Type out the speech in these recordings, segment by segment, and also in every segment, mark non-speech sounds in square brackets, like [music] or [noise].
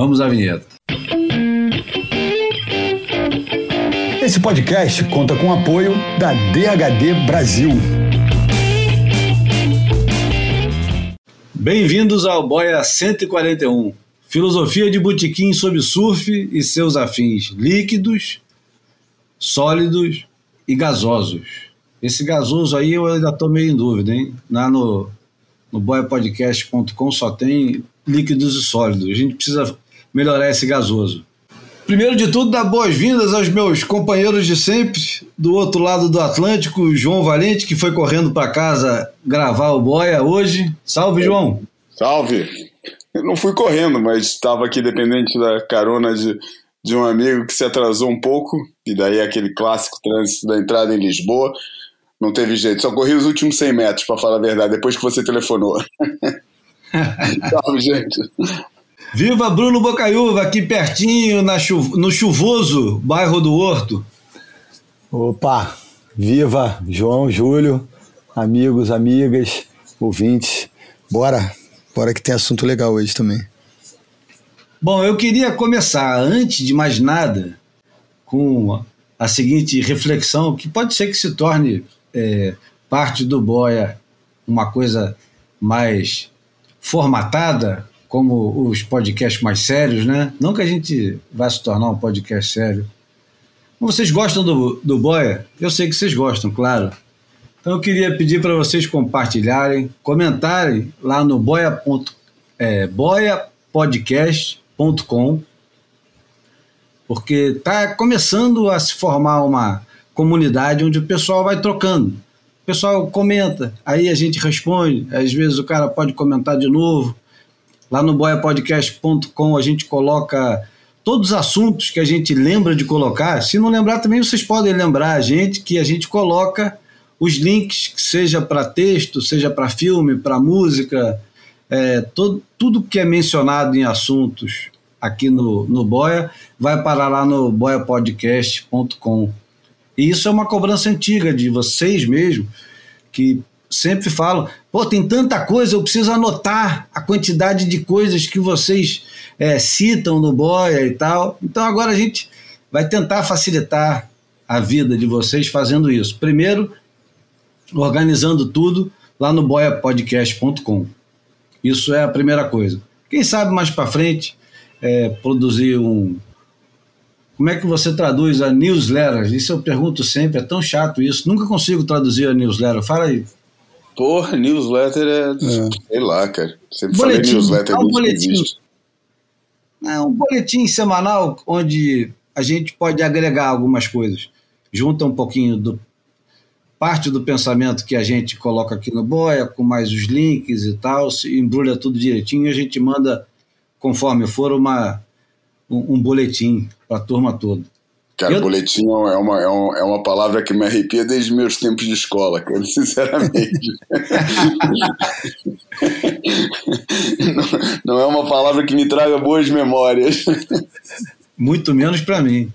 Vamos à vinheta. Esse podcast conta com o apoio da DHD Brasil. Bem-vindos ao Boia 141, filosofia de botequim sobre surf e seus afins líquidos, sólidos e gasosos. Esse gasoso aí eu ainda estou meio em dúvida, hein? Lá no, no boiapodcast.com só tem líquidos e sólidos. A gente precisa melhorar esse gasoso. Primeiro de tudo, dar boas-vindas aos meus companheiros de sempre, do outro lado do Atlântico, João Valente, que foi correndo para casa gravar o Boia hoje. Salve, João! Salve! Eu não fui correndo, mas estava aqui dependente da carona de, de um amigo que se atrasou um pouco, e daí aquele clássico trânsito da entrada em Lisboa. Não teve jeito, só corri os últimos 100 metros, para falar a verdade, depois que você telefonou. [laughs] Salve, gente! Viva Bruno Bocaiúva, aqui pertinho, na chu no chuvoso bairro do Horto. Opa, viva João, Júlio, amigos, amigas, ouvintes. Bora, bora que tem assunto legal hoje também. Bom, eu queria começar, antes de mais nada, com a seguinte reflexão, que pode ser que se torne é, parte do Boia uma coisa mais formatada, como os podcasts mais sérios, né? Não que a gente vá se tornar um podcast sério. Vocês gostam do, do Boia? Eu sei que vocês gostam, claro. Então eu queria pedir para vocês compartilharem, comentarem lá no boia. É, boiapodcast.com, porque está começando a se formar uma comunidade onde o pessoal vai trocando. O pessoal comenta, aí a gente responde, às vezes o cara pode comentar de novo. Lá no boiapodcast.com a gente coloca todos os assuntos que a gente lembra de colocar. Se não lembrar, também vocês podem lembrar a gente que a gente coloca os links, seja para texto, seja para filme, para música, é, todo, tudo que é mencionado em assuntos aqui no, no Boia vai parar lá no boiapodcast.com. E isso é uma cobrança antiga de vocês mesmo, que sempre falam, pô, tem tanta coisa, eu preciso anotar a quantidade de coisas que vocês é, citam no Boia e tal. Então agora a gente vai tentar facilitar a vida de vocês fazendo isso. Primeiro, organizando tudo lá no boiapodcast.com. Isso é a primeira coisa. Quem sabe mais para frente é, produzir um. Como é que você traduz a newsletter? Isso eu pergunto sempre, é tão chato isso. Nunca consigo traduzir a newsletter. Fala aí. Porra, newsletter é, é. Sei lá, cara. Sempre boletim, falei newsletter. É um boletim. É um boletim semanal onde a gente pode agregar algumas coisas. Junta um pouquinho do parte do pensamento que a gente coloca aqui no Boia, com mais os links e tal, se embrulha tudo direitinho e a gente manda, conforme for, uma, um, um boletim para a turma toda. Cara, eu... boletim é uma, é, uma, é uma palavra que me arrepia desde meus tempos de escola, [laughs] cara, sinceramente. [laughs] não, não é uma palavra que me traga boas memórias. Muito menos para mim.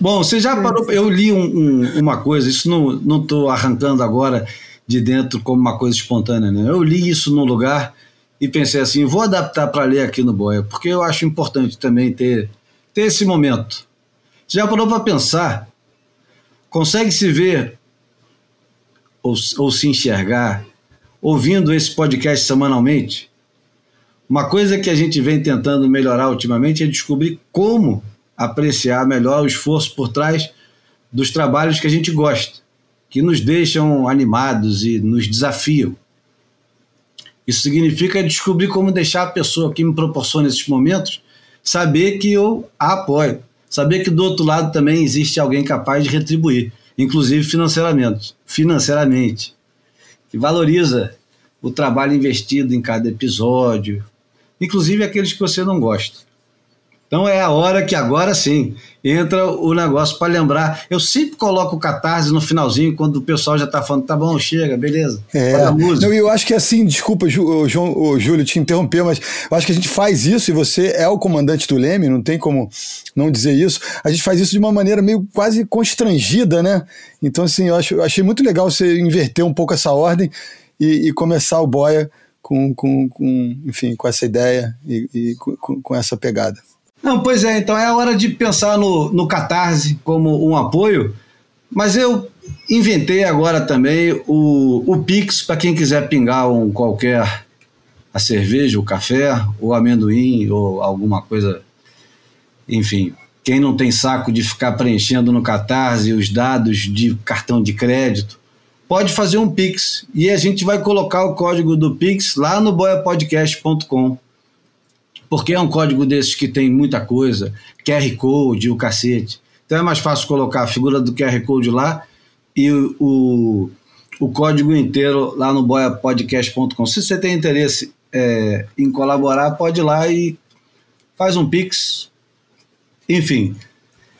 Bom, você já parou. Eu li um, um, uma coisa, isso não estou arrancando agora de dentro como uma coisa espontânea, né? Eu li isso num lugar e pensei assim: vou adaptar para ler aqui no Boia, porque eu acho importante também ter ter esse momento. Você já parou para pensar? Consegue se ver ou, ou se enxergar ouvindo esse podcast semanalmente? Uma coisa que a gente vem tentando melhorar ultimamente é descobrir como apreciar melhor o esforço por trás dos trabalhos que a gente gosta, que nos deixam animados e nos desafiam. Isso significa descobrir como deixar a pessoa que me proporciona esses momentos saber que eu a apoio. Saber que do outro lado também existe alguém capaz de retribuir, inclusive financeiramente, financeiramente, que valoriza o trabalho investido em cada episódio, inclusive aqueles que você não gosta. Então é a hora que agora sim entra o negócio para lembrar. Eu sempre coloco o catarse no finalzinho, quando o pessoal já está falando, tá bom, chega, beleza. É. Não, eu acho que assim, desculpa, Ju, João, o Júlio, te interromper, mas eu acho que a gente faz isso e você é o comandante do Leme, não tem como não dizer isso. A gente faz isso de uma maneira meio quase constrangida, né? Então, assim, eu, acho, eu achei muito legal você inverter um pouco essa ordem e, e começar o boia com, com, com enfim, com essa ideia e, e com, com, essa pegada. Não, pois é, então é a hora de pensar no, no Catarse como um apoio, mas eu inventei agora também o, o Pix para quem quiser pingar um qualquer a cerveja, o café, o amendoim ou alguma coisa, enfim. Quem não tem saco de ficar preenchendo no Catarse os dados de cartão de crédito, pode fazer um Pix e a gente vai colocar o código do Pix lá no boiapodcast.com. Porque é um código desses que tem muita coisa, QR Code, o cacete. Então é mais fácil colocar a figura do QR Code lá e o, o, código inteiro lá no boiapodcast.com. Se você tem interesse é, em colaborar, pode ir lá e faz um Pix. Enfim.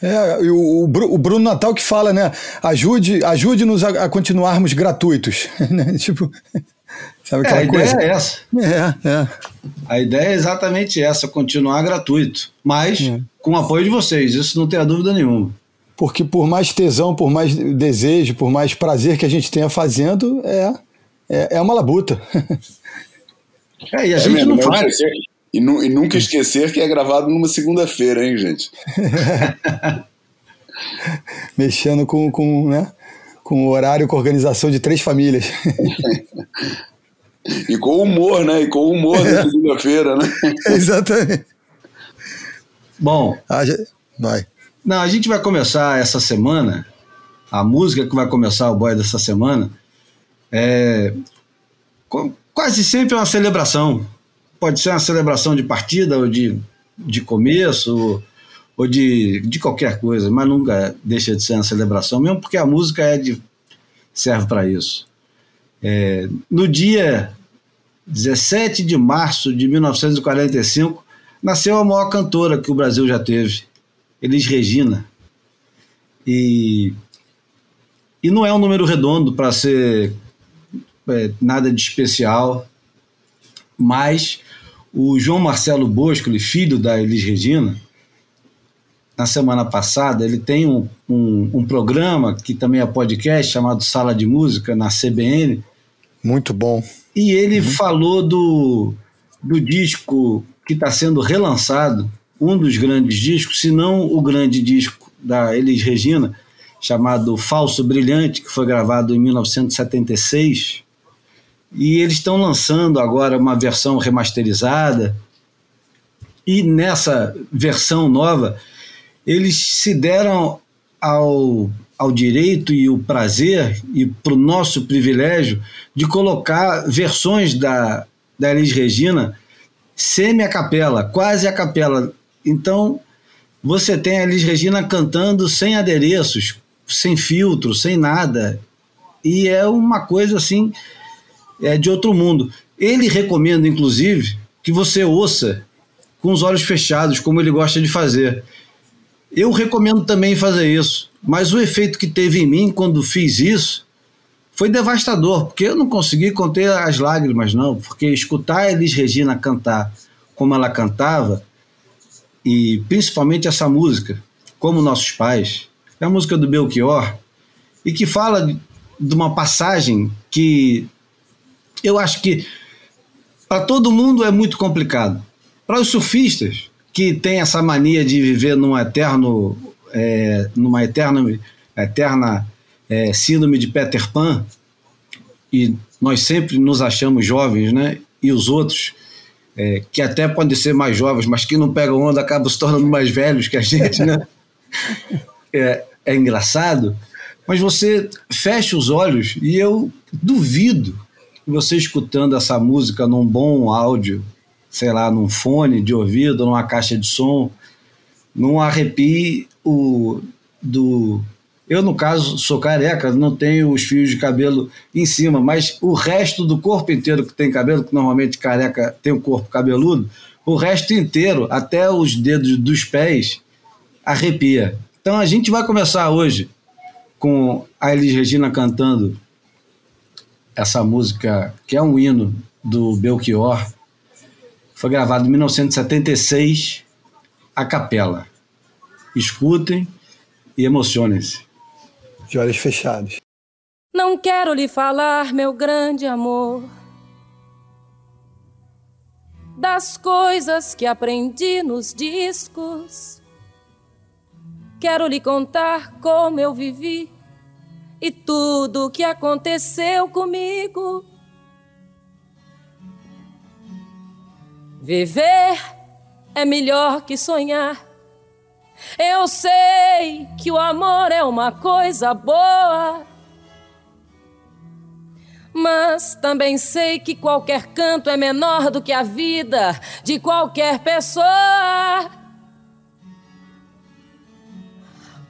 É, o, o Bruno Natal que fala, né? Ajude, ajude-nos a, a, continuarmos gratuitos. [laughs] Né? tipo, sabe aquela é, a coisa? ideia é essa. É, é. A ideia é exatamente essa, continuar gratuito. Mas é. com o apoio de vocês, isso não tem dúvida nenhuma. Porque por mais tesão, por mais desejo, por mais prazer que a gente tenha fazendo, é, é, é uma labuta. [laughs] É, e a é gente mesmo, não faz. Esquecer, e, nu, e, nunca esquecer que é gravado numa segunda-feira, hein, gente? [laughs] Mexendo com, com, né, com o horário, com a organização de três famílias. [laughs] e com humor, né? E com humor na segunda-feira, né? [laughs] Exatamente. Bom. Ah, já... Vai. Não, a gente vai começar essa semana, a música que vai começar o boy dessa semana, é, quase sempre é uma celebração. Pode ser uma celebração de partida ou de, de começo ou, ou de, de qualquer coisa, mas nunca deixa de ser uma celebração, mesmo porque a música é de, serve para isso. É, no dia 17 de março de 1945, nasceu a maior cantora que o Brasil já teve, Elis Regina. E, e não é um número redondo para ser é, nada de especial, mas o João Marcelo Bosco, filho da Elis Regina, na semana passada, ele tem um, um, um, programa que também é podcast chamado Sala de Música na CBN. Muito bom. E ele uhum. falou do, do disco que está sendo relançado, um dos grandes discos, se não o grande disco da Elis Regina, chamado Falso Brilhante, que foi gravado em 1976. E eles estão lançando agora uma versão remasterizada. E nessa versão nova, eles se deram ao, ao direito e o prazer e para o nosso privilégio de colocar versões da, da Elis Regina semi a capela, quase a capela. Então, você tem a Elis Regina cantando sem adereços, sem filtro, sem nada. E é uma coisa assim é, de outro mundo. Ele recomenda, inclusive, que você ouça com os olhos fechados, como ele gosta de fazer. Eu recomendo também fazer isso, mas o efeito que teve em mim quando fiz isso foi devastador, porque eu não consegui conter as lágrimas, não, porque escutar Elis Regina cantar como ela cantava, e principalmente essa música, Como Nossos Pais, é a música do Belchior, e que fala de uma passagem que eu acho que para todo mundo é muito complicado. Para os surfistas, que têm essa mania de viver num eterno, é, numa eterna, eterna é, síndrome de Peter Pan, e nós sempre nos achamos jovens, né? E os outros, é, que até podem ser mais jovens, mas que não pegam onda, acabam se tornando mais velhos que a gente, né? [laughs] É, é engraçado, mas você fecha os olhos e eu duvido você escutando essa música num bom áudio, sei lá, num fone de ouvido, numa caixa de som, não arrepie o do eu, no caso, sou careca, não tenho os fios de cabelo em cima, mas o resto do corpo inteiro que tem cabelo, que normalmente careca tem o corpo cabeludo, o resto inteiro, até os dedos dos pés, arrepia. Então a gente vai começar hoje com a Elis Regina cantando essa música, que é um hino do Belchior, foi gravado em 1976, a capela. Escutem e emocionem-se. De olhos fechados. Não quero lhe falar, meu grande amor, das coisas que aprendi nos discos. Quero lhe contar como eu vivi e tudo o que aconteceu comigo. Viver é melhor que sonhar. Eu sei que o amor é uma coisa boa. Mas também sei que qualquer canto é menor do que a vida de qualquer pessoa.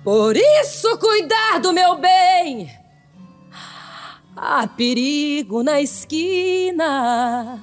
Por isso, cuidar do meu bem. Há perigo na esquina.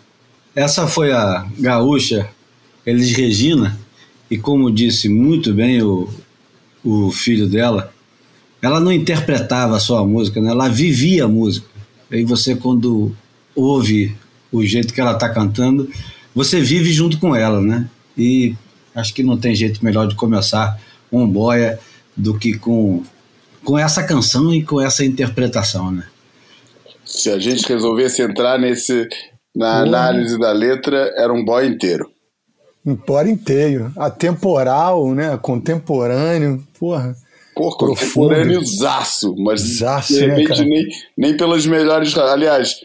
essa foi a gaúcha Elis Regina, e como disse muito bem o, o filho dela, ela não interpretava só a música, né? ela vivia a música. Aí você, quando ouve o jeito que ela está cantando, você vive junto com ela, né? E acho que não tem jeito melhor de começar um boia do que com, com essa canção e com essa interpretação, né? Se a gente resolvesse entrar nesse na análise da letra, era um boy inteiro. Um boy inteiro. Atemporal, né? Contemporâneo, porra. Pô, contemporâneo zaço, mas zaço, de né, repente né, nem, nem pelas melhores. Aliás,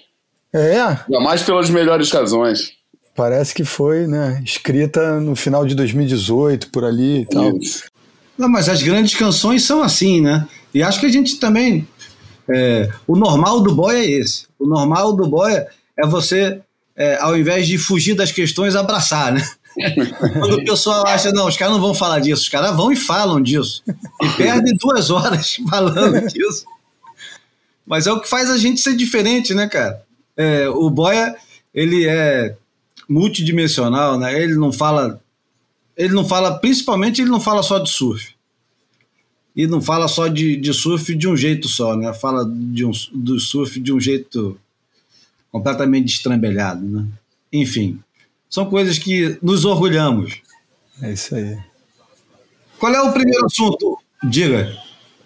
é. mais pelas melhores razões. Parece que foi, né? Escrita no final de 2018, por ali e tal. Isso. Não, mas as grandes canções são assim, né? E acho que a gente também. É, o normal do boy é esse. O normal do boy é você, é, ao invés de fugir das questões, abraçar, né? [laughs] Quando o pessoal acha, não, os caras não vão falar disso, os caras vão e falam disso. E perdem duas horas [laughs] falando disso. Mas é o que faz a gente ser diferente, né, cara? É, o Boia, ele é multidimensional, né? Ele não fala. Ele não fala, principalmente, ele não fala só de surf. E não fala só de, de surf de um jeito só, né? Fala de um, do surf de um jeito completamente destrambelhado, né? Enfim, são coisas que nos orgulhamos. É isso aí. Qual é o primeiro assunto? Diga.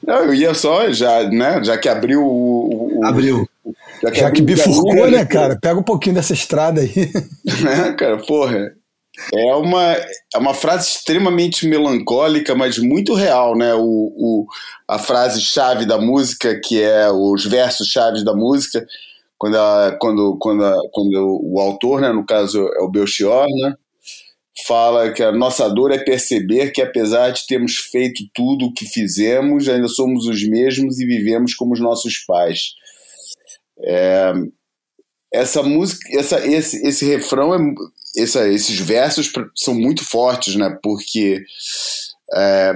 Não, eu ia só, já, né, já que abriu o. o abriu. Já que, já que bifurcou, né, cara? Pega um pouquinho dessa estrada aí. [laughs] É, cara, porra. É uma, é uma frase extremamente melancólica, mas muito real, né? O, o, a frase chave da música, que é os versos chaves da música, quando, quando, quando, quando o autor, né, no caso é o Belchior, né, fala que a nossa dor é perceber que apesar de termos feito tudo o que fizemos, ainda somos os mesmos e vivemos como os nossos pais. É, essa música, essa, esse, esse refrão, é, essa, esses versos são muito fortes, né? Porque é,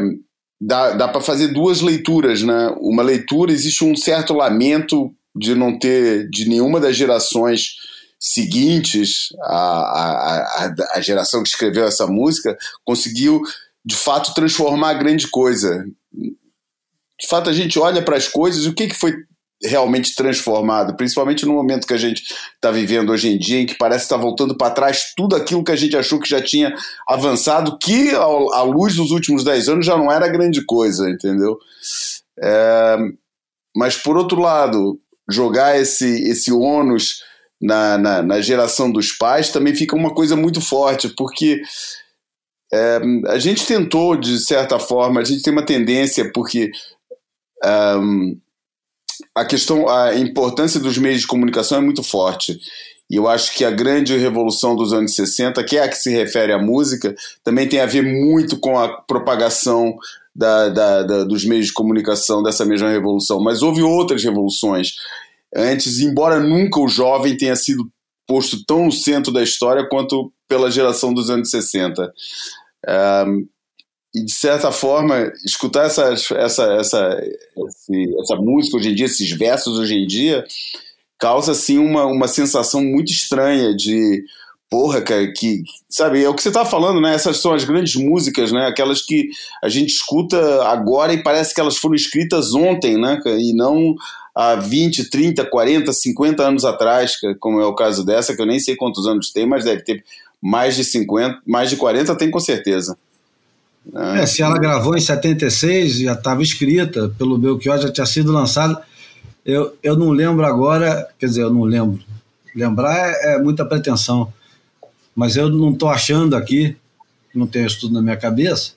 dá, dá para fazer duas leituras, né? Uma leitura existe um certo lamento de não ter de nenhuma das gerações seguintes a, a, a, a geração que escreveu essa música conseguiu de fato transformar grande coisa. De fato, a gente olha para as coisas, o que, que foi realmente transformado, principalmente no momento que a gente está vivendo hoje em dia, em que parece estar tá voltando para trás tudo aquilo que a gente achou que já tinha avançado, que à luz dos últimos dez anos já não era grande coisa, entendeu? É, mas por outro lado, jogar esse, esse ônus na, na, na, geração dos pais também fica uma coisa muito forte, porque é, a gente tentou, de certa forma, a gente tem uma tendência, porque a questão, a importância dos meios de comunicação é muito forte. E eu acho que a grande revolução dos anos 60, que é a que se refere à música, também tem a ver muito com a propagação da, da, da, dos meios de comunicação dessa mesma revolução, mas houve outras revoluções antes, embora nunca o jovem tenha sido posto tão no centro da história quanto pela geração dos anos 60. Um, e de certa forma, escutar essa, essa, essa, essa música hoje em dia, esses versos hoje em dia, causa assim uma, uma sensação muito estranha de porra, cara, que, sabe, é o que você tá falando, né? Essas são as grandes músicas, né? Aquelas que a gente escuta agora e parece que elas foram escritas ontem, né? E não há 20, 30, 40, 50 anos atrás, como é o caso dessa, que eu nem sei quantos anos tem, mas deve ter mais de 50, mais de 40 tem com certeza. É, se ela gravou em 76, já estava escrita pelo Belchior, já tinha sido lançada. Eu, eu não lembro agora, quer dizer, eu não lembro. Lembrar é, é muita pretensão. Mas eu não estou achando aqui, não tenho isso tudo na minha cabeça,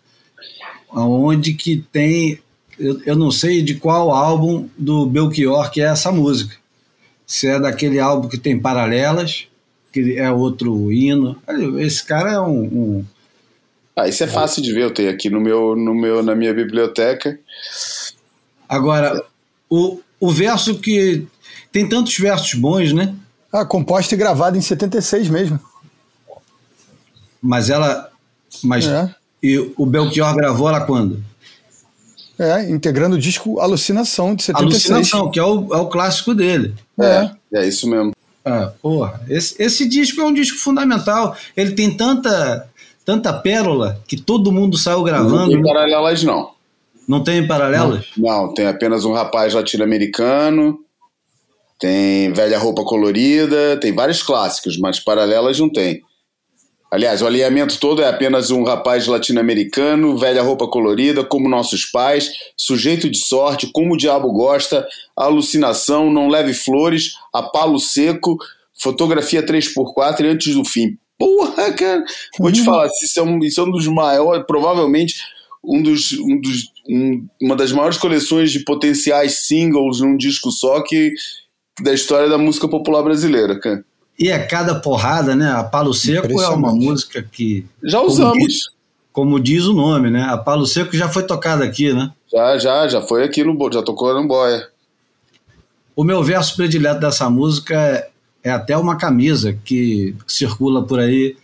onde que tem. Eu, eu não sei de qual álbum do Belchior que é essa música. Se é daquele álbum que tem paralelas, que é outro hino. Esse cara é um, um ah, isso é fácil de ver, eu tenho aqui no meu, no meu, na minha biblioteca. Agora, o, o verso que. Tem tantos versos bons, né? Ah, composta e gravada em 76 mesmo. Mas ela. Mas. É. E o Belchior gravou ela quando? É, integrando o disco Alucinação de 76. Alucinação, que é o, é o clássico dele. É, é, é isso mesmo. Ah, porra, esse, esse disco é um disco fundamental. Ele tem tanta tanta pérola que todo mundo saiu gravando. Não tem paralelas, não. Não tem paralelas? Não, não tem apenas um rapaz latino-americano, tem velha roupa colorida, tem vários clássicos, mas paralelas não tem. Aliás, o alinhamento todo é apenas um rapaz latino-americano, velha roupa colorida, como nossos pais, sujeito de sorte, como o diabo gosta, alucinação, não leve flores, a palo seco, fotografia 3x4 e antes do fim. Porra, cara. Vou te falar, isso é, um, isso é um dos maiores, provavelmente um dos, um dos, um, uma das maiores coleções de potenciais singles num disco só que da história da música popular brasileira, cara. E é cada porrada, né? A Palo Seco é uma música que. Já usamos. Como diz, como diz, o nome, né? A Palo Seco já foi tocada aqui, né? Já, já, já foi aqui no. Já tocou no Boia. O meu verso predileto dessa música é é até uma camisa que circula por aí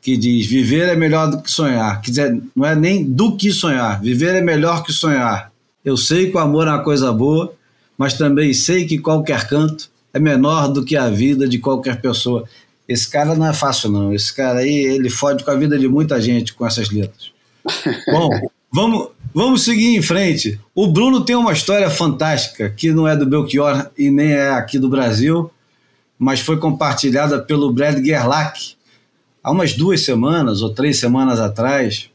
que diz: viver é melhor do que sonhar. Quer dizer, não é nem do que sonhar, viver é melhor que sonhar. Eu sei que o amor é uma coisa boa, mas também sei que qualquer canto é menor do que a vida de qualquer pessoa. Esse cara não é fácil, não. Esse cara aí, ele fode com a vida de muita gente com essas letras. [laughs] Bom, vamos, vamos seguir em frente. O Bruno tem uma história fantástica, que não é do Belchior e nem é aqui do Brasil, mas foi compartilhada pelo Brad Gerlach há umas duas semanas ou três semanas atrás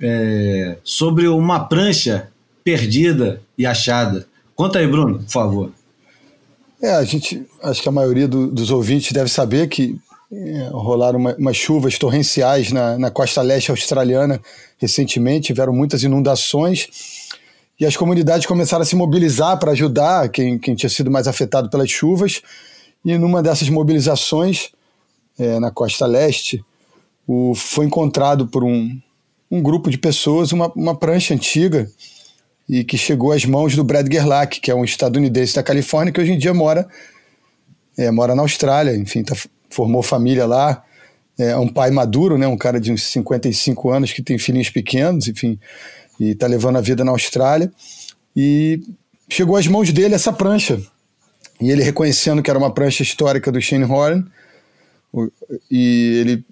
é, sobre uma prancha perdida e achada. Conta aí, Bruno, por favor. É, a gente, acho que a maioria do, dos ouvintes deve saber que é, rolaram uma, umas chuvas torrenciais na, na costa leste australiana recentemente, tiveram muitas inundações e as comunidades começaram a se mobilizar para ajudar quem, quem tinha sido mais afetado pelas chuvas. E numa dessas mobilizações, é, na costa leste, o, foi encontrado por um, um grupo de pessoas uma, uma prancha antiga e que chegou às mãos do Brad Gerlach, que é um estadunidense da Califórnia que hoje em dia mora, é, mora na Austrália, enfim, tá, formou família lá, é um pai maduro, né, um cara de uns 55 anos que tem filhinhos pequenos, enfim, e está levando a vida na Austrália. E chegou às mãos dele essa prancha, e ele reconhecendo que era uma prancha histórica do Shane Horn, e ele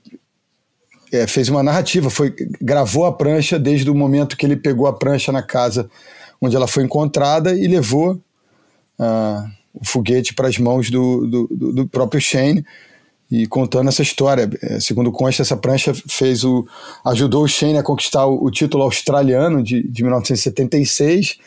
é, fez uma narrativa, foi gravou a prancha desde o momento que ele pegou a prancha na casa onde ela foi encontrada e levou uh, o foguete para as mãos do, do, do, próprio Shane e contando essa história. É, segundo consta, essa prancha fez o ajudou o Shane a conquistar o, o título australiano de, de 1976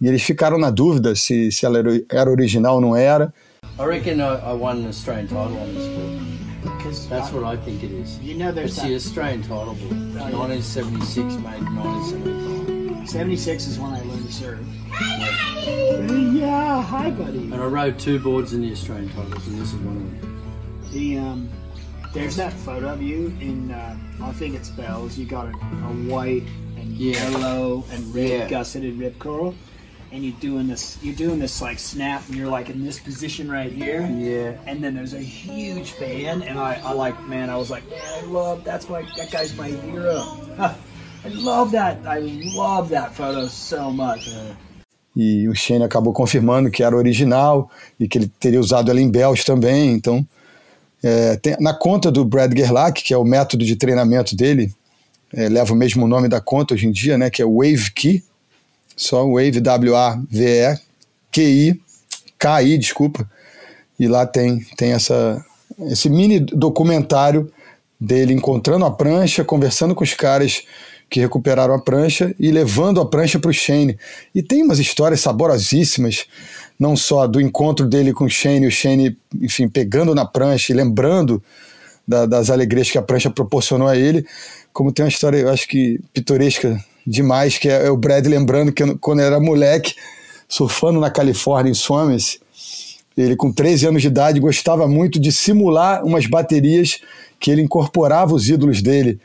e eles ficaram na dúvida se, se ela era original ou não era. I reckon I, I won an Australian title on this book. Because That's what I think it is. You know there's It's that... the Australian title book. Oh, 1976 made 1975. 76 is when I learned to surf. Yeah. yeah, hi buddy. And I rode two boards in the Australian titles and this is one of them. The um there's that photo of you in uh, I think it's Bells. You got a, a white and yeah. yellow and red yeah. gusseted rip curl and you're doing this you're doing this like snap and you're like in this position right here. Yeah. And then there's a huge fan and i, I like man i was like man i love that's my that guy's my hero. [laughs] I love that i love that photo so much. E o Shane acabou confirmando que era original e que ele teria usado ela em Bells também. Então, é, tem, na conta do Brad Gerlach, que é o método de treinamento dele, é, leva o mesmo nome da conta hoje em dia, né, que é Wave Key, só Wave W-A-V-E, Q-I, K-I, desculpa. E lá tem, tem essa, esse mini documentário dele encontrando a prancha, conversando com os caras que recuperaram a prancha e levando a prancha para o Shane. E tem umas histórias saborosíssimas, não só do encontro dele com o Shane, o Shane, enfim, pegando na prancha e lembrando da, das alegrias que a prancha proporcionou a ele, como tem uma história, eu acho que pitoresca demais, que é, é o Brad lembrando que quando era moleque, surfando na Califórnia, em Swamish, ele com 13 anos de idade gostava muito de simular umas baterias que ele incorporava os ídolos dele.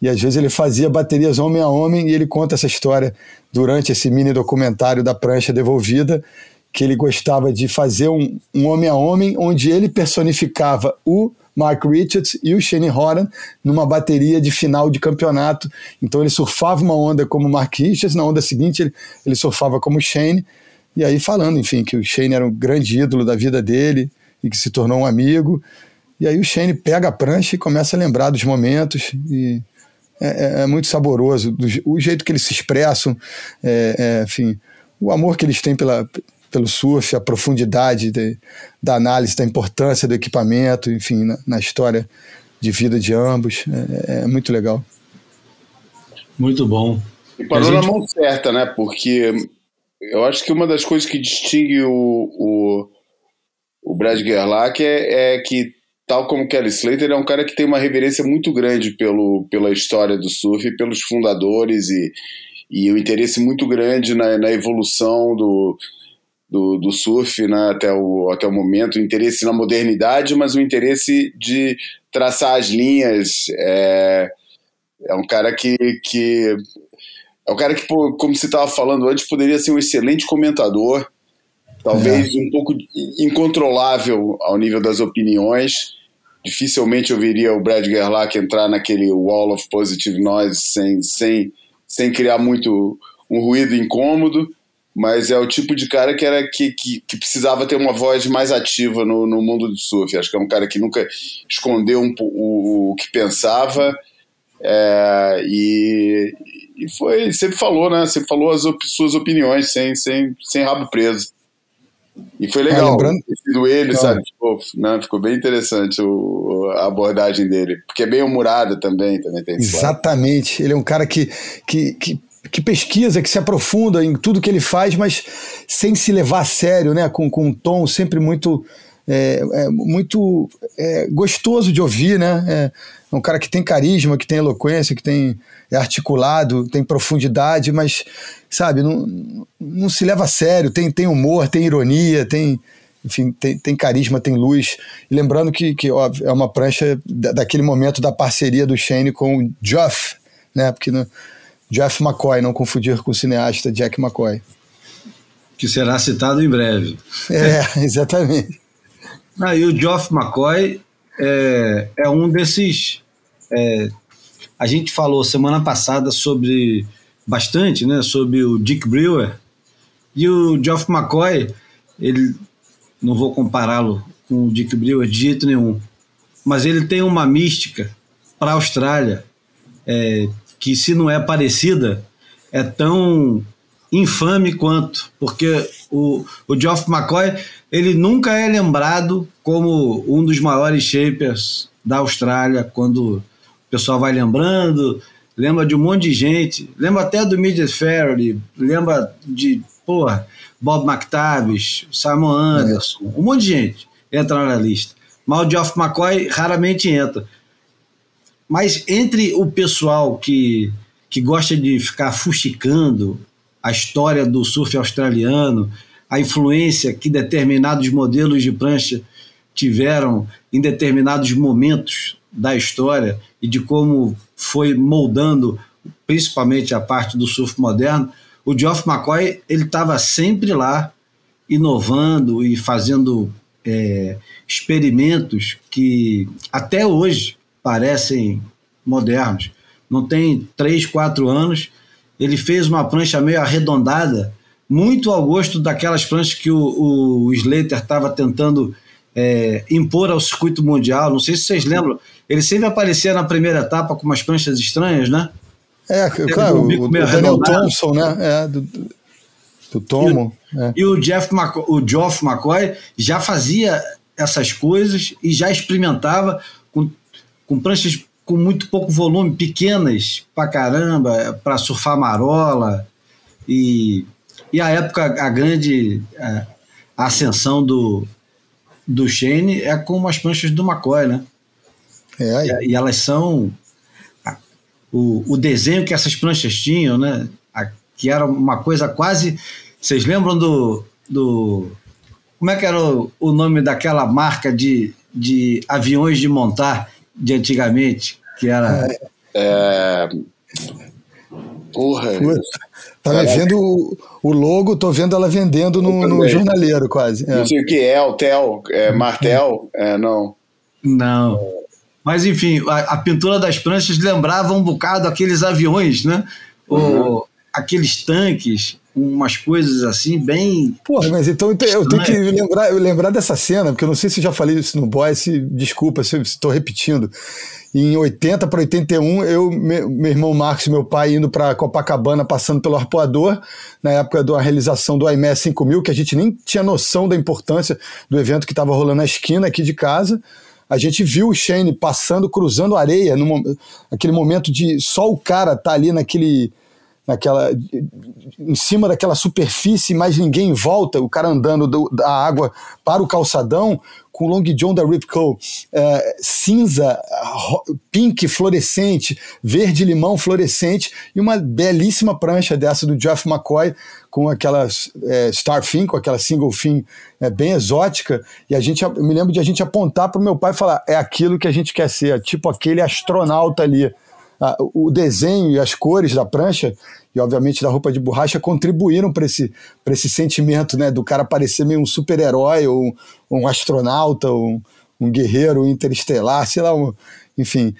E às vezes ele fazia baterias homem a homem e ele conta essa história durante esse mini documentário da prancha devolvida, que ele gostava de fazer um, um homem a homem onde ele personificava o Mark Richards e o Shane Horan numa bateria de final de campeonato. Então ele surfava uma onda como Mark Richards, na onda seguinte ele, ele surfava como Shane, e aí falando, enfim, que o Shane era um grande ídolo da vida dele e que se tornou um amigo. E aí o Shane pega a prancha e começa a lembrar dos momentos e é, é, é muito saboroso do, o jeito que eles se expressam, é, é, enfim, o amor que eles têm pela, pelo surf, a profundidade de, da análise da importância do equipamento, enfim, na, na história de vida de ambos, é, é, muito legal. Muito bom. E parou gente... na mão certa, né? Porque eu acho que uma das coisas que distingue o, o, o Brad Gerlach é, é que tal como Kelly Slater, é um cara que tem uma reverência muito grande pelo, pela história do surf, pelos fundadores e, e o um interesse muito grande na, na evolução do, do, do, surf né, até, o, até o momento, o interesse na modernidade, mas o interesse de traçar as linhas. É, é um cara que, que é um cara que, como você estava falando antes, poderia ser um excelente comentador, talvez é. um pouco incontrolável ao nível das opiniões, dificilmente eu veria o Brad Gerlach entrar naquele wall of positive noise sem, sem, sem criar muito um ruído incômodo, mas é o tipo de cara que era que, que, que precisava ter uma voz mais ativa no, no mundo do surf. Acho que é um cara que nunca escondeu um, o, o que pensava é, e, e foi sempre falou, né? Sempre falou as op suas opiniões sem, sem, sem rabo preso. E foi legal, é, lembrando... do ele, sabe? Ficou, né? Ficou bem interessante o, a abordagem dele, porque é bem humorado também, também tem Exatamente, ele é um cara que, que, que, que, pesquisa, que se aprofunda em tudo que ele faz, mas sem se levar a sério, né? Com, com um tom sempre muito, é, é muito é, gostoso de ouvir, né? É, é um cara que tem carisma, que tem eloquência, que tem é articulado, tem profundidade, mas, sabe, não, não se leva a sério, tem, tem humor, tem ironia, tem, enfim, tem, tem carisma, tem luz. E lembrando que, que óbvio, é uma prancha daquele momento da parceria do Shane com o Jeff, né? Porque no, Jeff McCoy, não confundir com o cineasta Jack McCoy. Que será citado em breve. É, [laughs] exatamente. Ah, e o Geoff McCoy é, é um desses é, a gente falou semana passada sobre bastante, né, sobre o Dick Brewer e o Geoff McCoy. Ele não vou compará-lo com o Dick Brewer de jeito nenhum, mas ele tem uma mística para a Austrália é, que se não é parecida é tão infame quanto, porque o, o Geoff McCoy ele nunca é lembrado como um dos maiores shapers da Austrália quando pessoal vai lembrando, lembra de um monte de gente, lembra até do Midget Ferry, lembra de, porra, Bob McTavish, Simon Anderson, é. um monte de gente entra na lista. Mas o Geoff McCoy raramente entra. Mas entre o pessoal que, que gosta de ficar fuxicando a história do surf australiano, a influência que determinados modelos de prancha tiveram em determinados momentos da história e de como foi moldando principalmente a parte do surf moderno, o Geoff McCoy ele estava sempre lá inovando e fazendo é, experimentos que até hoje parecem modernos. Não tem três, quatro anos, ele fez uma prancha meio arredondada, muito ao gosto daquelas pranchas que o, o Slater estava tentando é, impor ao circuito mundial. Não sei se vocês lembram, ele sempre aparecia na primeira etapa com umas pranchas estranhas, né? É, claro, o, o Daniel Thompson, né? É, do, do Tomo. E, é. e o, Jeff McCoy, o Geoff McCoy já fazia essas coisas e já experimentava com, com pranchas com muito pouco volume, pequenas pra caramba, para surfar marola. E, e a época, a grande a, a ascensão do, do Shane é com as pranchas do McCoy, né? É, e, e, elas são. O, o desenho que essas pranchas tinham, né? A, que era uma coisa quase. Vocês lembram do. do como é que era o, o nome daquela marca de, de aviões de montar de antigamente? Que era. É. Porra. Tá me vendo o, o, logo, tô vendo ela vendendo no, no jornaleiro quase. É. Não sei o que é, Altel, é, Martel, é, não. Não. Mas enfim, a, a, pintura das pranchas lembrava um bocado aqueles aviões, né? Uhum. O, aqueles tanques, umas coisas assim, bem. Porra, mas então eu tenho que lembrar, lembrar dessa cena, porque eu não sei se já falei isso no Boy, se, desculpa se estou repetindo. Em 80 para 81, eu, meu, meu irmão Marcos e meu pai indo para Copacabana, passando pelo arpoador, na época da realização do IME 5000, que a gente nem tinha noção da importância do evento que estava rolando na esquina aqui de casa a gente viu o Shane passando, cruzando areia, num, aquele momento de só o cara tá ali naquele naquela em cima daquela superfície, mas ninguém em volta, o cara andando do, da água para o calçadão com o Long John da Ripco é, cinza, pink fluorescente, verde limão fluorescente e uma belíssima prancha dessa do Jeff McCoy com aquela é, Star Fin, com aquela single fin é, bem exótica, e a gente, eu me lembro de a gente apontar para o meu pai e falar, é aquilo que a gente quer ser, tipo aquele astronauta ali. O desenho e as cores da prancha e obviamente da roupa de borracha contribuíram para esse, esse sentimento né, do cara parecer meio um super-herói ou um, astronauta ou um, um guerreiro interestelar, sei lá, um, enfim,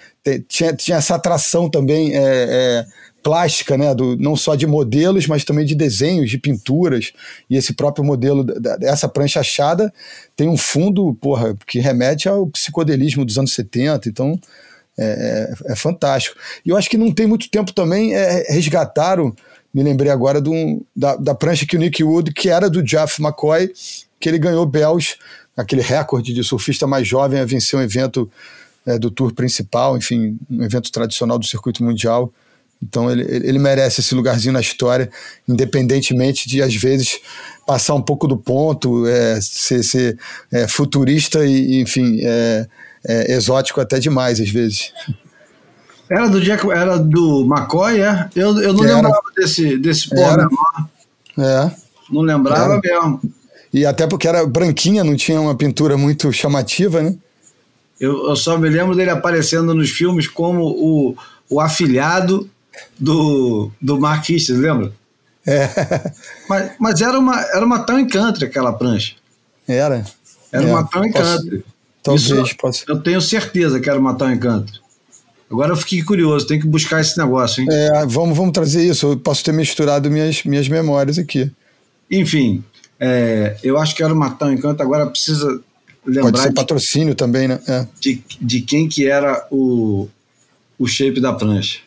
tinha, tinha essa atração também é, é, plástica, né, do, não só de modelos, mas também de desenhos, de pinturas, e esse próprio modelo dessa prancha achada tem um fundo, porra, que remete ao psicodelismo dos anos 70, então é, é, é, fantástico. E eu acho que não tem muito tempo também é, resgataram, me lembrei agora do, da, da prancha que o Nick Wood, que era do Jeff McCoy, que ele ganhou Bells, aquele recorde de surfista mais jovem a vencer um evento é, do tour principal, enfim, um evento tradicional do circuito mundial. Então ele, ele merece esse lugarzinho na história, independentemente de, às vezes, passar um pouco do ponto, é, ser, ser é, futurista e, enfim, é, exótico até demais, às vezes. Era do Jack, era do McCoy, é? Eu, eu não era. lembrava desse, desse porra É. Não lembrava era. mesmo. E até porque era branquinha, não tinha uma pintura muito chamativa, né? Eu, eu só me lembro dele aparecendo nos filmes como o, o afilhado do, do Marquis, lembra? É. Mas, mas era, uma, era uma tão encantre aquela prancha. Era. Era é. uma tão encantre. Talvez Isso, possa. Eu tenho certeza que era matar o encanto. Agora eu fiquei curioso, tem que buscar esse negócio, hein? É, vamos, vamos trazer isso. Eu posso ter misturado minhas, minhas memórias aqui. Enfim, é, eu acho que era matar o encanto, agora precisa lembrar. Pode ser de, patrocínio também, né? É. De, de quem que era o, o shape da prancha.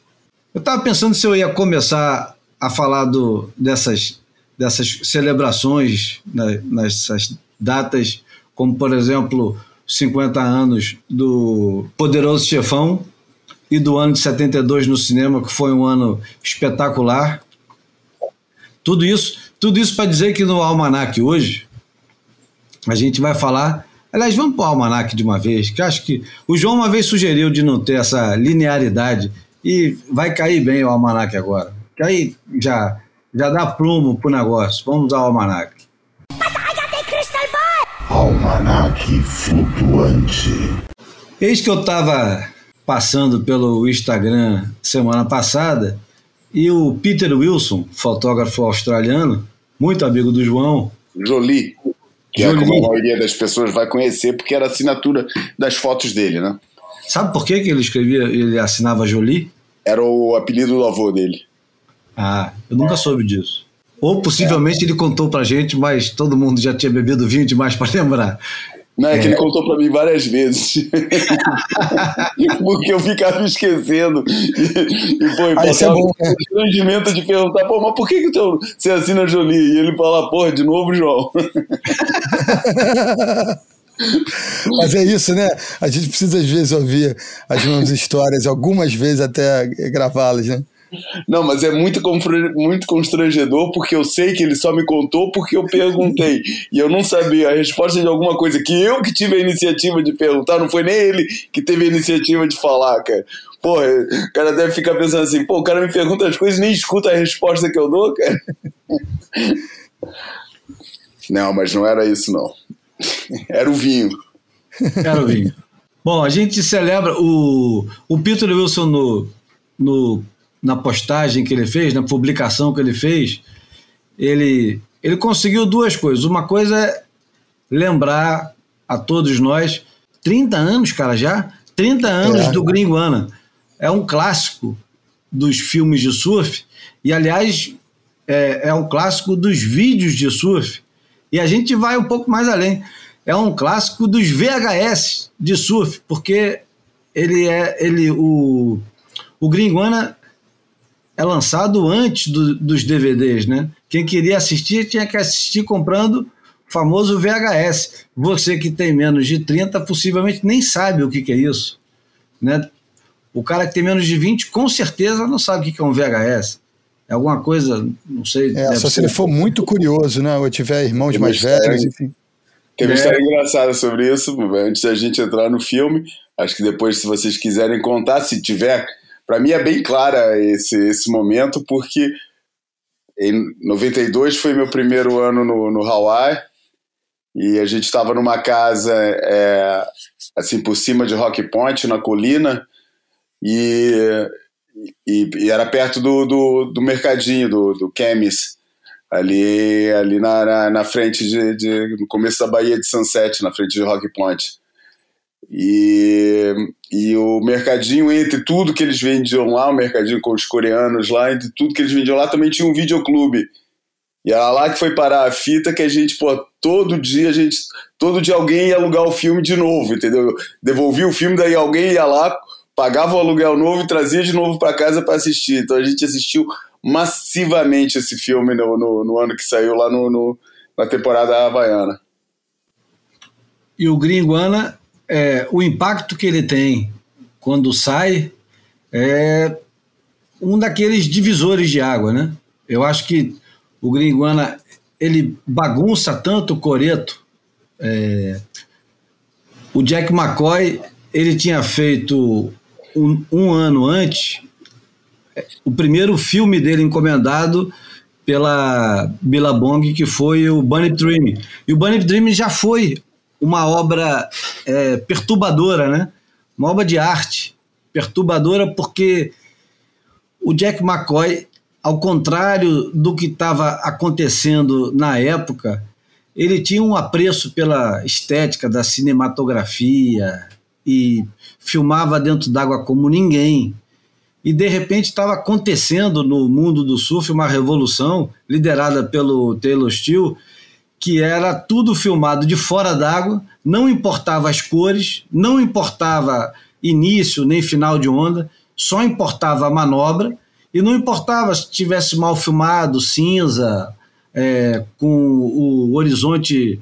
Eu estava pensando se eu ia começar a falar do, dessas, dessas celebrações, né, nessas datas, como por exemplo 50 anos do Poderoso Chefão e do ano de 72 no cinema, que foi um ano espetacular. Tudo isso, tudo isso para dizer que no Almanac hoje a gente vai falar. Aliás, vamos para o Almanac de uma vez, que acho que o João uma vez sugeriu de não ter essa linearidade e vai cair bem o Almanac agora. Que aí já, já dá plumo pro negócio. Vamos ao Almanac. Almanac flutuante. Eis que eu estava passando pelo Instagram semana passada e o Peter Wilson, fotógrafo australiano, muito amigo do João. Jolie, que Jolie. é como a maioria das pessoas vai conhecer, porque era a assinatura das fotos dele, né? Sabe por que, que ele escrevia, ele assinava Jolie? Era o apelido do avô dele. Ah, eu nunca soube disso. Ou possivelmente é. ele contou pra gente, mas todo mundo já tinha bebido vinho demais para lembrar. Não, é que ele contou para mim várias vezes. [laughs] Porque eu ficava esquecendo. E, e e ah, é bom, né? constrangimento de perguntar, pô, mas por que, que teu, você assina Jolie? E ele fala, porra, de novo, João. [laughs] Mas é isso, né? A gente precisa às vezes ouvir as mesmas histórias, algumas vezes até gravá-las, né? Não, mas é muito, muito constrangedor porque eu sei que ele só me contou porque eu perguntei. e eu não sabia a resposta de alguma coisa que eu que tive a iniciativa de perguntar, não foi nem ele que teve a iniciativa de falar, cara. Pô, o cara deve ficar pensando assim, pô, o cara me pergunta as coisas e nem escuta a resposta que eu dou, cara. Não, mas não era isso, não. Era o vinho. Era o vinho. Bom, a gente celebra o, o Peter Wilson no, no na postagem que ele fez, na publicação que ele fez, ele, ele conseguiu duas coisas. Uma coisa é lembrar a todos nós, 30 anos, cara, já? 30 anos é. do Gringuana. É um clássico dos filmes de surf, e aliás, é, é um clássico dos vídeos de surf. E a gente vai um pouco mais além. É um clássico dos VHS de surf, porque ele é ele o o Gringuana é lançado antes do, dos DVDs, né? Quem queria assistir tinha que assistir comprando o famoso VHS. Você que tem menos de 30 possivelmente nem sabe o que, que é isso, né? O cara que tem menos de 20 com certeza não sabe o que é um VHS. É alguma coisa, não sei. É, só se ele for muito curioso, né? Ou tiver irmãos mais velhos, enfim. Tem uma é. história engraçada sobre isso, antes da gente entrar no filme. Acho que depois, se vocês quiserem contar, se tiver para mim é bem clara esse, esse momento, porque em 92 foi meu primeiro ano no, no Hawaii e a gente estava numa casa é, assim por cima de Rock Point, na colina, e, e, e era perto do, do, do, mercadinho, do, do Chemis, ali, ali na, na, na frente de, de, no começo da Baía de Sunset, na frente de Rock Point. E, e o mercadinho, entre tudo que eles vendiam lá, o mercadinho com os coreanos lá, entre tudo que eles vendiam lá, também tinha um videoclube. E era lá que foi parar a fita que a gente, pô, todo dia a gente, todo dia alguém ia alugar o filme de novo, entendeu? Devolvia o filme, daí alguém ia lá, pagava o aluguel novo e trazia de novo para casa para assistir. Então a gente assistiu massivamente esse filme no, no, no ano que saiu lá no, no, na temporada havaiana. E o Gringuana é, o impacto que ele tem quando sai é um daqueles divisores de água, né? Eu acho que o Gringuana ele bagunça tanto o coreto. É, o Jack McCoy ele tinha feito um, um ano antes o primeiro filme dele encomendado pela Billabong, que foi o Bunny Dream. E o Bunny Dream já foi uma obra é, perturbadora, né? Uma obra de arte perturbadora porque o Jack McCoy, ao contrário do que estava acontecendo na época, ele tinha um apreço pela estética da cinematografia e filmava dentro d'água como ninguém. E de repente estava acontecendo no mundo do surf uma revolução liderada pelo Taylor Steele que era tudo filmado de fora d'água, não importava as cores, não importava início nem final de onda, só importava a manobra e não importava se tivesse mal filmado, cinza, é, com o horizonte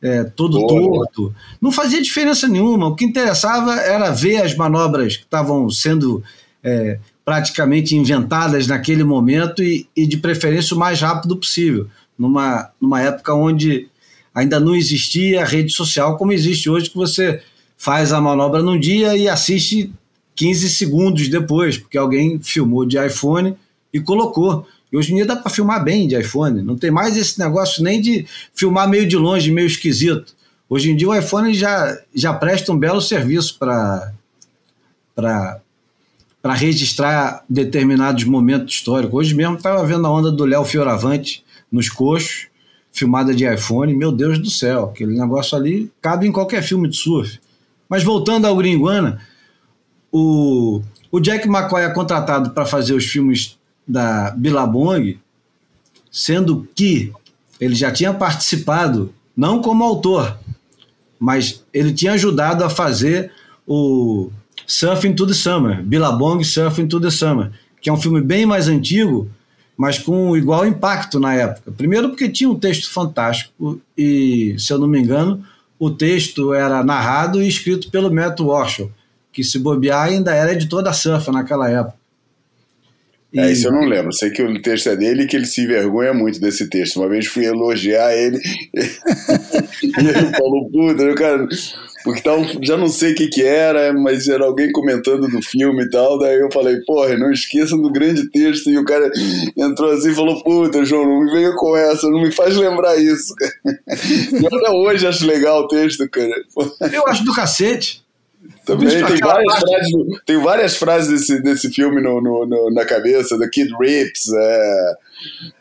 é, todo Boa, torto. Não fazia diferença nenhuma. O que interessava era ver as manobras que estavam sendo é, praticamente inventadas naquele momento e, e, de preferência, o mais rápido possível numa, numa época onde ainda não existia rede social como existe hoje, que você faz a manobra num dia e assiste 15 segundos depois, porque alguém filmou de iPhone e colocou. E hoje em dia dá para filmar bem de iPhone, não tem mais esse negócio nem de filmar meio de longe, meio esquisito. Hoje em dia o iPhone já, já presta um belo serviço para para registrar determinados momentos históricos. Hoje mesmo estava vendo a onda do Léo Fioravante nos coxos, filmada de iPhone. Meu Deus do céu, aquele negócio ali cabe em qualquer filme de surf. Mas voltando ao Gringuana, o, o Jack McCoy é contratado para fazer os filmes da Billabong sendo que ele já tinha participado, não como autor, mas ele tinha ajudado a fazer o Surfing to the Summer, Billabong Surfing to the Summer, que é um filme bem mais antigo, mas com igual impacto na época. Primeiro porque tinha um texto fantástico e, se eu não me engano, o texto era narrado e escrito pelo Matt Walsh, que se bobear ainda era editor da Surf naquela época. E... É, isso eu não lembro. Sei que o texto é dele e que ele se envergonha muito desse texto. Uma vez fui elogiar ele [laughs] e ele falou, puta, cara, porque tal, já não sei o que que era, mas era alguém comentando do filme e tal, daí eu falei, porra, não esqueçam do grande texto, e o cara entrou assim e falou, puta, João, não me venha com essa, não me faz lembrar isso, cara. E até hoje acho legal o texto, cara. Eu acho do cacete. Também tem várias, frases, tem várias frases desse, desse filme no, no, no na cabeça, da Kid Rips, é,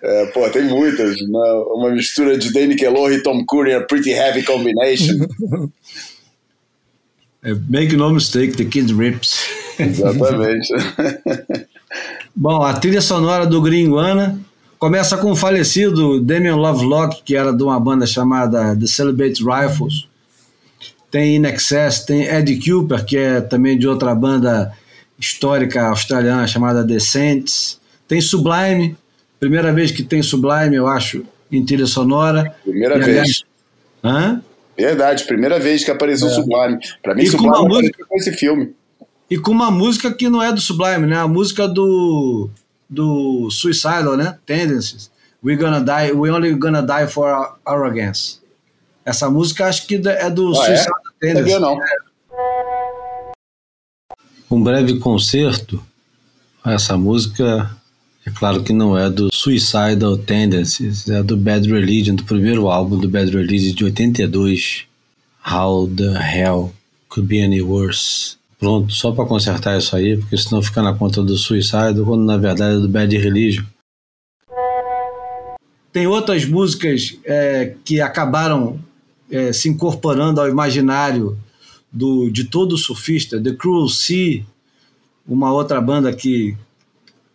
é, pô, tem muitas, uma, uma mistura de Danny Kellogg e Tom Curry, a pretty heavy combination. [laughs] É, make no mistake, the kid rips. Exatamente. [laughs] Bom, a trilha sonora do Gringuana começa com o falecido Damian Lovelock, que era de uma banda chamada The Celebrate Rifles. Tem In Excess, tem Eddie Cooper, que é também de outra banda histórica australiana chamada The Saints. Tem Sublime, primeira vez que tem Sublime, eu acho, em trilha sonora. Primeira e, vez. Aliás, hã? Verdade, primeira vez que apareceu o é. Sublime. Pra mim, e Sublime com música, com esse filme. E com uma música que não é do Sublime, né? A música do, do Suicidal, né? Tendencies. We gonna die, we only gonna die for arrogance. Essa música acho que é do ah, é? Suicidal é? Tendencies. Não. Um breve concerto. Essa música é claro que não é do Suicidal Tendencies, é do Bad Religion, do primeiro álbum do Bad Religion de 82. How the hell could be any worse? Pronto, só para consertar isso aí, porque senão fica na conta do Suicide, quando na verdade é do Bad Religion. Tem outras músicas é, que acabaram é, se incorporando ao imaginário do, de todo surfista. The Cruel Sea, uma outra banda que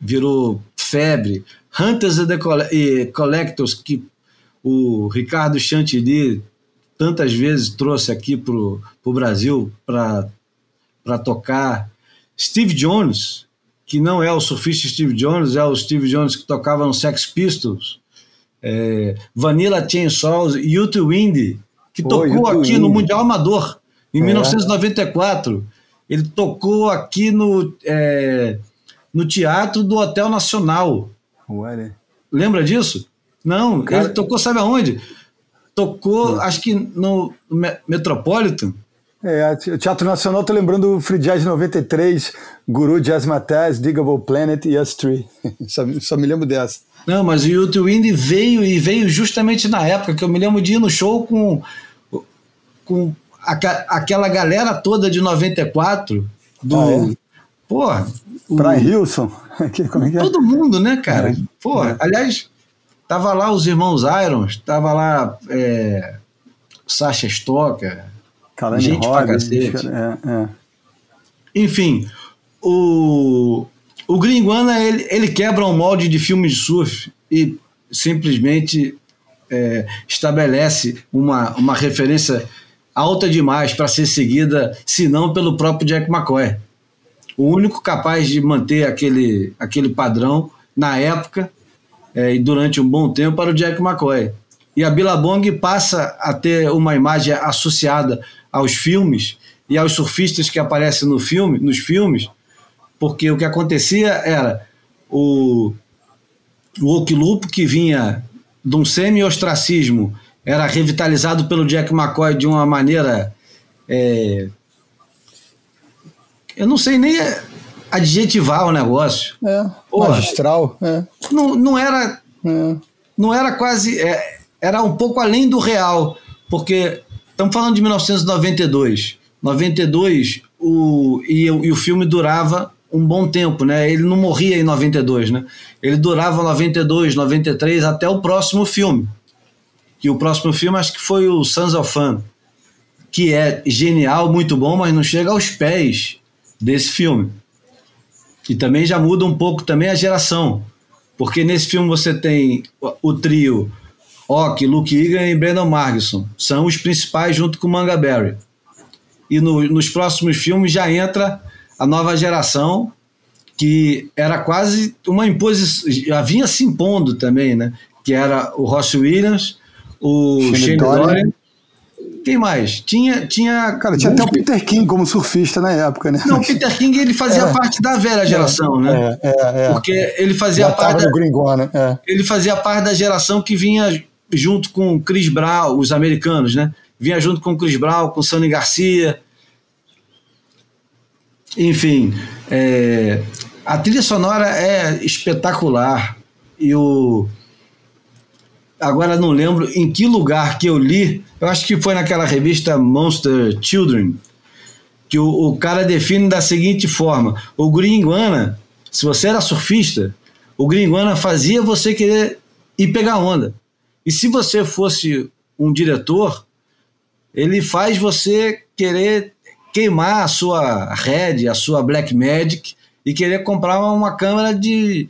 virou febre. Hunters e Collectors, que o Ricardo Chantilly tantas vezes trouxe aqui para o Brasil para tocar. Steve Jones, que não é o surfista Steve Jones, é o Steve Jones que tocava no Sex Pistols. É, Vanilla Chainsaws, Youth Windy, que Pô, tocou aqui Windy. no Mundial Amador, em é. 1994. Ele tocou aqui no. É, no Teatro do Hotel Nacional. Ué, Lembra disso? Não, Cara... ele tocou, sabe aonde? Tocou, acho que no Metropolitan. É, o Teatro Nacional, tô lembrando o Free Jazz 93, Guru Jazz Mataz, Digable Planet e Us Tree. [laughs] só, só, me lembro dessa. Não, mas o Youth Wind veio e veio justamente na época que eu me lembro de ir no show com, com a, aquela galera toda de 94 do, ah, é? Porra. Pra Hilson. [laughs] Como é é? Todo mundo, né, cara? É. Porra, é. aliás, tava lá os irmãos Irons, tava lá é, Sasha Stocker, Kalani gente Robbins, pra cacete. É, é. Enfim, o, o Gringuana, ele, ele quebra um molde de filme de surf e simplesmente é, estabelece uma, uma referência alta demais para ser seguida, se não pelo próprio Jack McCoy o único capaz de manter aquele, aquele padrão na época é, e durante um bom tempo para o Jack McCoy. E a Billabong passa a ter uma imagem associada aos filmes e aos surfistas que aparecem no filme, nos filmes, porque o que acontecia era o, o Okilupo, que vinha de um semi-ostracismo, era revitalizado pelo Jack McCoy de uma maneira é, eu não sei nem adjetivar o negócio. É, Porra, magistral. É. Não, não era. É. Não era quase. É, era um pouco além do real, porque estamos falando de 1992. 92, o, e, e o filme durava um bom tempo, né? Ele não morria em 92, né? Ele durava 92, 93 até o próximo filme. Que o próximo filme acho que foi o Sons of Fun, que é genial, muito bom, mas não chega aos pés desse filme. E também já muda um pouco também a geração, Porque nesse filme você tem o trio Ock, Luke Egan e Brandon Margison. São os principais junto com o Manga Berry. E no, nos próximos filmes já entra a nova geração, que era quase uma imposição, já vinha se impondo também, né? Que era o Ross Williams, o Shane Dorian quem mais? Tinha. tinha Cara, tinha até o Peter King como surfista na época, né? Não, o Peter King ele fazia é. parte da velha é, geração, é, né? É, é, Porque ele fazia Já parte. Da, gringona, é. Ele fazia parte da geração que vinha junto com Chris Brown, os americanos, né? Vinha junto com Chris Brown, com Sonny Garcia. Enfim, é, a trilha sonora é espetacular. E o agora não lembro em que lugar que eu li, eu acho que foi naquela revista Monster Children, que o, o cara define da seguinte forma: o gringuana, se você era surfista, o gringuana fazia você querer ir pegar onda. E se você fosse um diretor, ele faz você querer queimar a sua Red, a sua Black Magic e querer comprar uma câmera de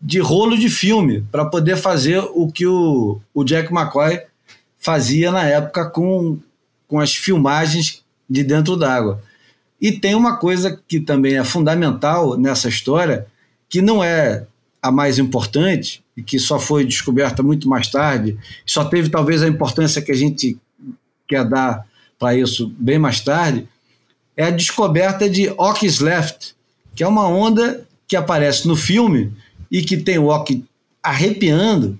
de rolo de filme para poder fazer o que o, o Jack McCoy fazia na época com, com as filmagens de dentro d'água. E tem uma coisa que também é fundamental nessa história, que não é a mais importante e que só foi descoberta muito mais tarde, só teve talvez a importância que a gente quer dar para isso bem mais tarde, é a descoberta de Ock's Left, que é uma onda que aparece no filme, e que tem o Ok arrepiando,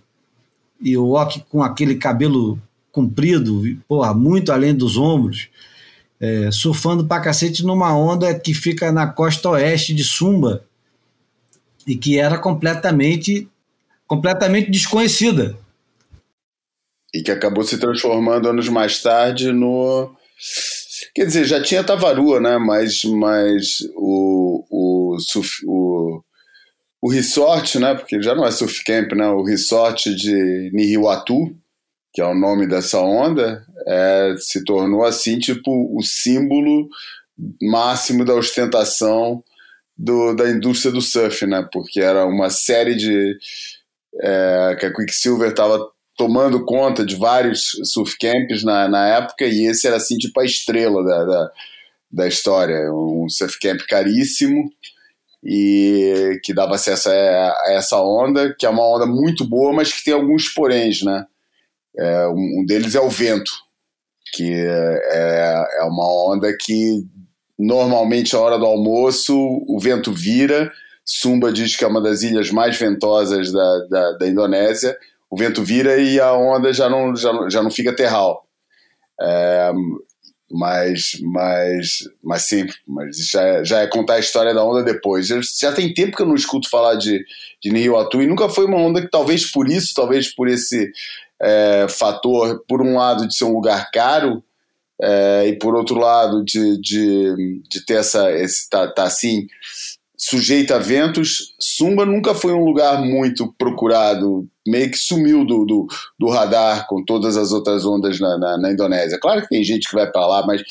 e o Ok com aquele cabelo comprido, porra, muito além dos ombros, é, surfando pra cacete numa onda que fica na costa oeste de Sumba e que era completamente completamente desconhecida. E que acabou se transformando anos mais tarde no. Quer dizer, já tinha Tavarua, né? Mas, mas o, o, o, o resort, né, porque já não é surf camp, né, o resort de Nihiwatu, que é o nome dessa onda, é, se tornou assim tipo o símbolo máximo da ostentação do, da indústria do surf, né, porque era uma série de é, que a Quicksilver estava tomando conta de vários surf camps na, na época e esse era assim tipo a estrela da, da, da história, um surf camp caríssimo e que dava acesso a, essa onda, que é uma onda muito boa, mas que tem alguns poréns, né? É, um, deles é o vento, que é, é uma onda que normalmente a hora do almoço o vento vira. Sumba diz que é uma das ilhas mais ventosas da, da, da Indonésia. O vento vira e a onda já não, já, já não fica terral. É, mas, mas, mas sim, mas já é, já é contar a história da onda depois. Já, já tem tempo que eu não escuto falar de, de Nihiwatu e nunca foi uma onda que talvez por isso, talvez por esse é, fator, por um lado de ser um lugar caro é, e por outro lado de, de, de ter essa, esse, tá, tá assim, sujeita a ventos, Sumba nunca foi um lugar muito procurado, meio que sumiu do, do, do radar com todas as outras ondas na, na, na Indonésia. Claro que tem gente que vai para lá, mas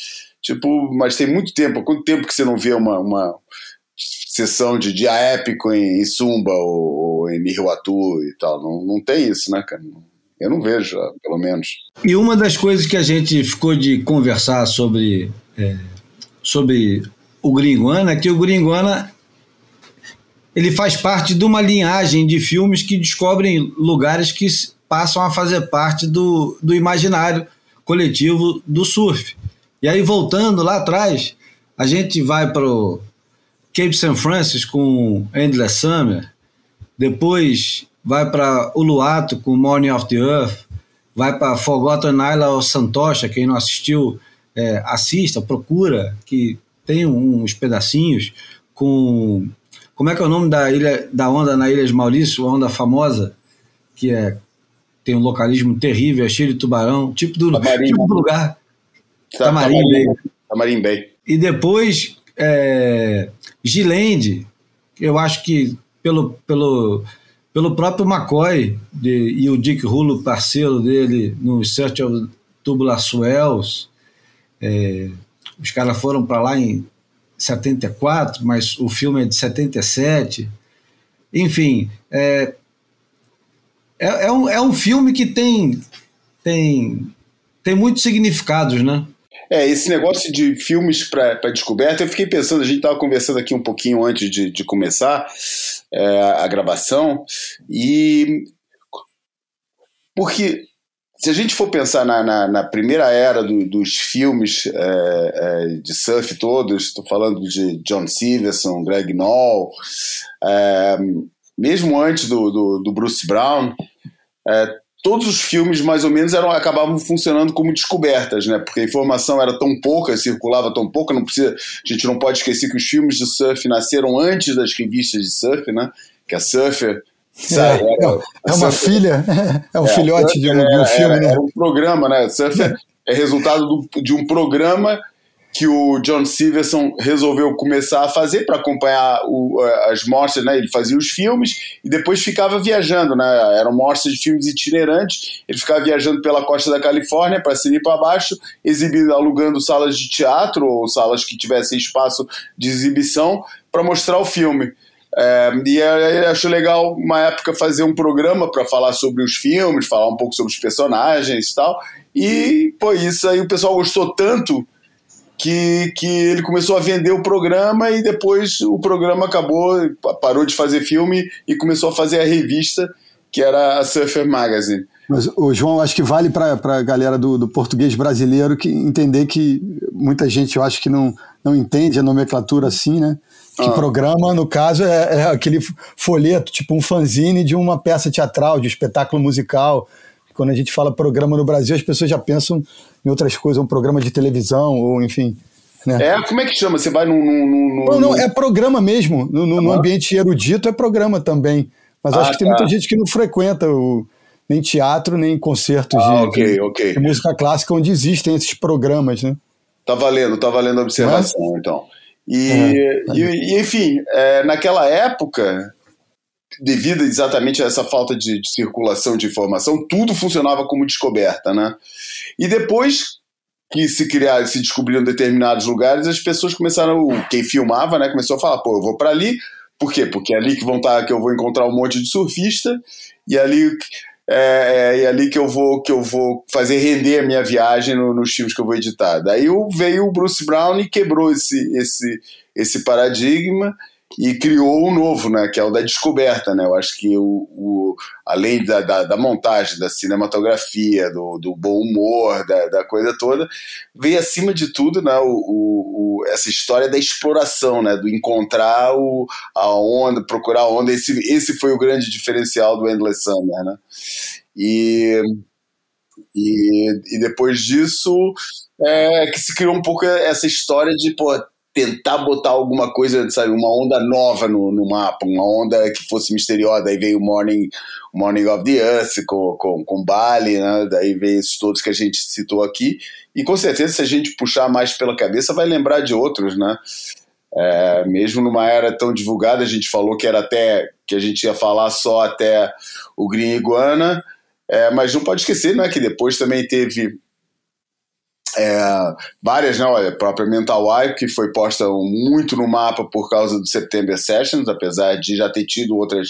tipo, mas tem muito tempo. Quanto tempo que você não vê uma, uma sessão de dia épico em, em Sumba ou, ou em Nihiwatu e tal? Não, não tem isso, né, cara? Eu não vejo, pelo menos. E uma das coisas que a gente ficou de conversar sobre, é, sobre o Gringuana é que o Gringuana ele faz parte de uma linhagem de filmes que descobrem lugares que passam a fazer parte do, do imaginário coletivo do surf. E aí, voltando lá atrás, a gente vai para o Cape St. Francis com Endless Summer, depois vai para Uluato com Morning of the Earth, vai para Forgotten Island of Santosha, quem não assistiu, é, assista, procura, que tem uns pedacinhos com como é que é o nome da ilha da onda na Ilha de Maurício, a onda famosa, que é tem um localismo terrível, é cheio de tubarão, tipo do, tipo do lugar. Tamarim, Tamarim Bay. Tamarim Bay. E depois é, Gilende, eu acho que pelo, pelo, pelo próprio McCoy de, e o Dick Rulo, parceiro dele, no Search of Tubular Swells, é, os caras foram para lá em 74, mas o filme é de 77. Enfim, é, é, é, um, é um filme que tem, tem, tem muitos significados, né? É, esse negócio de filmes para descoberta, eu fiquei pensando, a gente estava conversando aqui um pouquinho antes de, de começar é, a gravação, e. Porque se a gente for pensar na, na, na primeira era do, dos filmes é, é, de surf todos, estou falando de John Stevenson, Greg Knoll, é, mesmo antes do, do, do Bruce Brown, é, todos os filmes mais ou menos eram acabavam funcionando como descobertas, né? Porque a informação era tão pouca, circulava tão pouca, não precisa, a gente não pode esquecer que os filmes de surf nasceram antes das revistas de surf, né? Que a Surfer Sabe, é, era, é, uma filha, [laughs] é um é, filhote de um, de um filme, era, né? Era um programa, né? Surfer é resultado do, de um programa que o John Stevenson resolveu começar a fazer para acompanhar o, as mostras, né? Ele fazia os filmes e depois ficava viajando, né? Eram mostras de filmes itinerantes. Ele ficava viajando pela costa da Califórnia para cima e para baixo, exibindo, alugando salas de teatro ou salas que tivessem espaço de exibição para mostrar o filme. É, e aí acho legal uma época fazer um programa para falar sobre os filmes, falar um pouco sobre os personagens e tal. E, pô, isso aí o pessoal gostou tanto que, que ele começou a vender o programa e depois o programa acabou, parou de fazer filme e começou a fazer a revista, que era a Surfer Magazine. Mas, o João, acho que vale para a galera do, do, português brasileiro que entender que muita gente, eu acho que não, não entende a nomenclatura assim, né? Que ah. programa, no caso, é, é, aquele folheto, tipo um fanzine de uma peça teatral, de um espetáculo musical. Quando a gente fala programa no Brasil, as pessoas já pensam em outras coisas, um programa de televisão, ou enfim. Né? É, como é que chama? Você vai num. num, não, não, é programa mesmo. No, no, no, ambiente erudito é programa também. Mas ah, acho que tá. tem muita gente que não frequenta o, nem teatro, nem concertos ah, de, okay, okay. de, música clássica onde existem esses programas, né? Tá valendo, tá valendo a observação, é? então. E, é, e, e, enfim, é, naquela época, devido exatamente a essa falta de, de, circulação de informação, tudo funcionava como descoberta, né? E depois que se criaram, se descobriram determinados lugares, as pessoas começaram, quem filmava, né, começou a falar, pô, eu vou para ali, por quê? Porque é ali que vão estar, tá, que eu vou encontrar um monte de surfista e ali é, é, é ali que eu vou que eu vou fazer render a minha viagem no, nos filmes que eu vou editar. Daí veio o Bruce Brown e quebrou esse esse esse paradigma e criou um novo, né, que é o da descoberta, né? Eu acho que o, o além da, da, da, montagem, da cinematografia, do, do bom humor, da, da, coisa toda, veio acima de tudo, né, o, o, essa história da exploração, né, do encontrar o, a onda, procurar a onda. Esse, esse foi o grande diferencial do Endless Summer, né? E e, e depois disso é que se criou um pouco essa história de pô, tentar botar alguma coisa, sabe, uma onda nova no, no mapa, uma onda que fosse misteriosa. Daí veio o Morning, Morning of the Earth com, com, com Bali, né? daí veio esses todos que a gente citou aqui. E com certeza, se a gente puxar mais pela cabeça, vai lembrar de outros, né? É, mesmo numa era tão divulgada, a gente falou que era até que a gente ia falar só até o Green Iguana, é, mas não pode esquecer né, que depois também teve é, várias, né? Olha, a própria Mental Wipe, que foi posta muito no mapa por causa do September Sessions, apesar de já ter tido outras,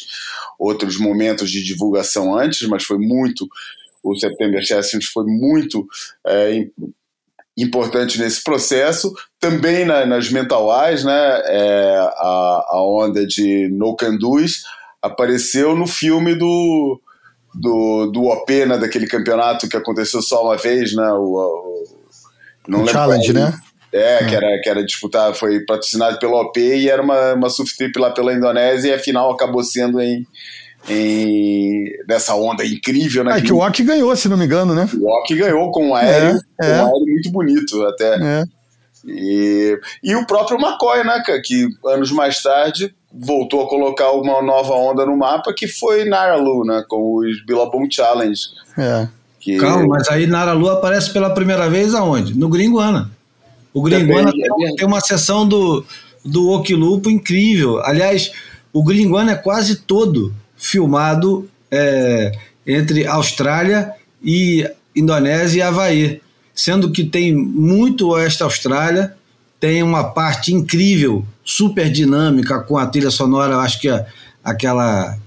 outros momentos de divulgação antes, mas foi muito. O September Sessions foi muito é, importante nesse processo. Também na, nas Mental Eyes, né? É, a, a onda de No apareceu no filme do. Do, do Opena, daquele campeonato que aconteceu só uma vez, né? O, não o Challenge, né? É, Que, era, que era disputado, foi patrocinado pela OP e era uma, uma surf trip lá pela Indonésia e a final acabou sendo em, em dessa onda incrível, né? É que, o Ok ganhou, se não me engano, né? O Ok ganhou com um aéreo, é, é. um aéreo muito bonito até. É. E, e o próprio McCoy, né, que anos mais tarde voltou a colocar uma nova onda no mapa, que foi Naralu, né, com os Billabong Challenge. É. Calma, mas aí Naralu aparece pela primeira vez aonde? No Gringuana. O Gringuana tem, tem, uma sessão do, do Okilupo incrível. Aliás, o Gringuana é quase todo filmado é, entre Austrália e Indonésia e Havaí. Sendo que tem muito oeste Austrália, tem uma parte incrível, super dinâmica, com a trilha sonora, acho que é aquela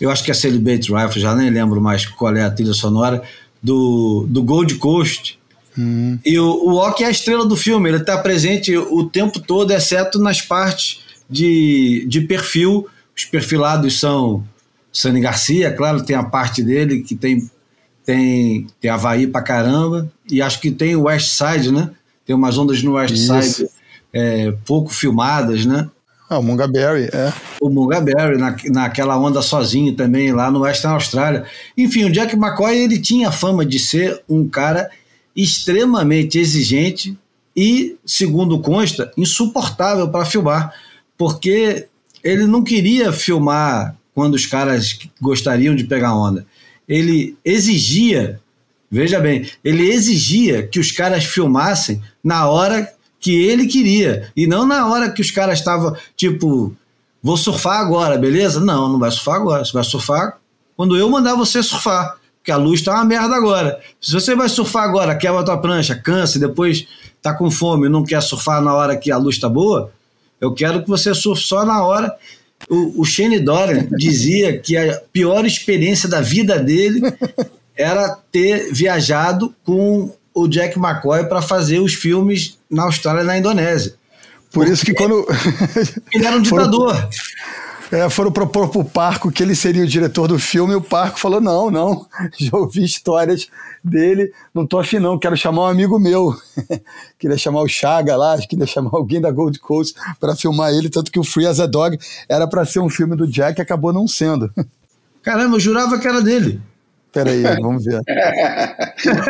eu acho que é Celibate Rifle, já nem lembro mais qual é a trilha sonora, do, do Gold Coast. Hum. E o, o Ock é a estrela do filme, ele está presente o tempo todo, exceto nas partes de, de perfil. Os perfilados são Sani Garcia, claro, tem a parte dele que tem, tem, tem Havaí pra caramba, e acho que tem o West Side, né? Tem umas ondas no West Isso. Side é, pouco filmadas, né? Ah, o Mungaberry, é. O Mungaberry, na, naquela onda sozinho também, lá no Western Austrália. Enfim, o Jack McCoy, ele tinha fama de ser um cara extremamente exigente e, segundo consta, insuportável para filmar, porque ele não queria filmar quando os caras gostariam de pegar onda. Ele exigia, veja bem, ele exigia que os caras filmassem na hora que ele queria. E não na hora que os caras estavam, tipo, vou surfar agora, beleza? Não, não vai surfar agora. Você vai surfar quando eu mandar você surfar. Porque a luz tá uma merda agora. Se você vai surfar agora, quebra a tua prancha, cansa e depois tá com fome e não quer surfar na hora que a luz tá boa, eu quero que você surfe só na hora. O, o Shane Dorian [laughs] dizia que a pior experiência da vida dele [laughs] era ter viajado com o Jack McCoy para fazer os filmes na Austrália e na Indonésia. Por isso que quando. [laughs] ele era um ditador. Foram, é, foram propor para o Parco que ele seria o diretor do filme e o Parco falou: não, não, [laughs] já ouvi histórias dele, não tô afim, não, quero chamar um amigo meu. [laughs] queria chamar o Chaga lá, queria chamar alguém da Gold Coast para filmar ele, tanto que o Free as a Dog era para ser um filme do Jack e acabou não sendo. Caramba, eu jurava que era dele. Peraí, [laughs] vamos ver.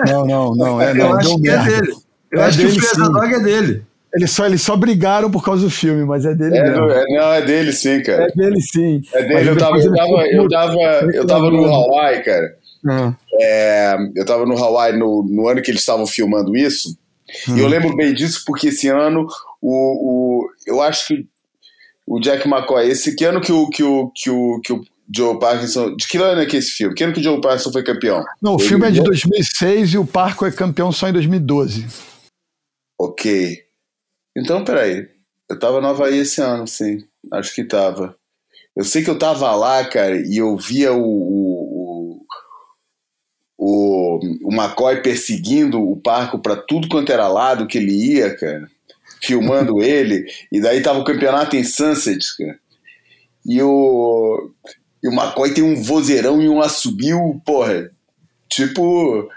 não, não, não. É, não eu acho que é merda. é dele. Eu é acho dele, que o Freeza Dog é dele. Eles só, eles só brigaram por causa do filme, mas é dele é mesmo. É, não, é dele sim, cara. É dele sim. É dele. Eu tava, eu, tava, eu, tava, eu tava no Hawaii, cara. Ah. É, eu tava no Hawaii no, no ano que eles estavam filmando isso. E eu hum. lembro bem disso porque esse ano o, o, eu acho que o Jack McCoy, esse que ano que o, que o, que o, que o Joe Parkinson. De que ano é que esse filme? Que ano que o Joe Parkinson foi campeão? Não, o filme é de 2006 e o Parco é campeão só em 2012. Ok. Então, peraí. Eu tava no Havaí esse ano, sim. Acho que tava. Eu sei que eu tava lá, cara, e eu via o, o, o, o McCoy perseguindo o Parco para tudo quanto era lado que ele ia, cara. Filmando [laughs] ele. E daí tava o campeonato em Sunset, cara. E o, e o McCoy tem um vozeirão e um assobio, porra, tipo,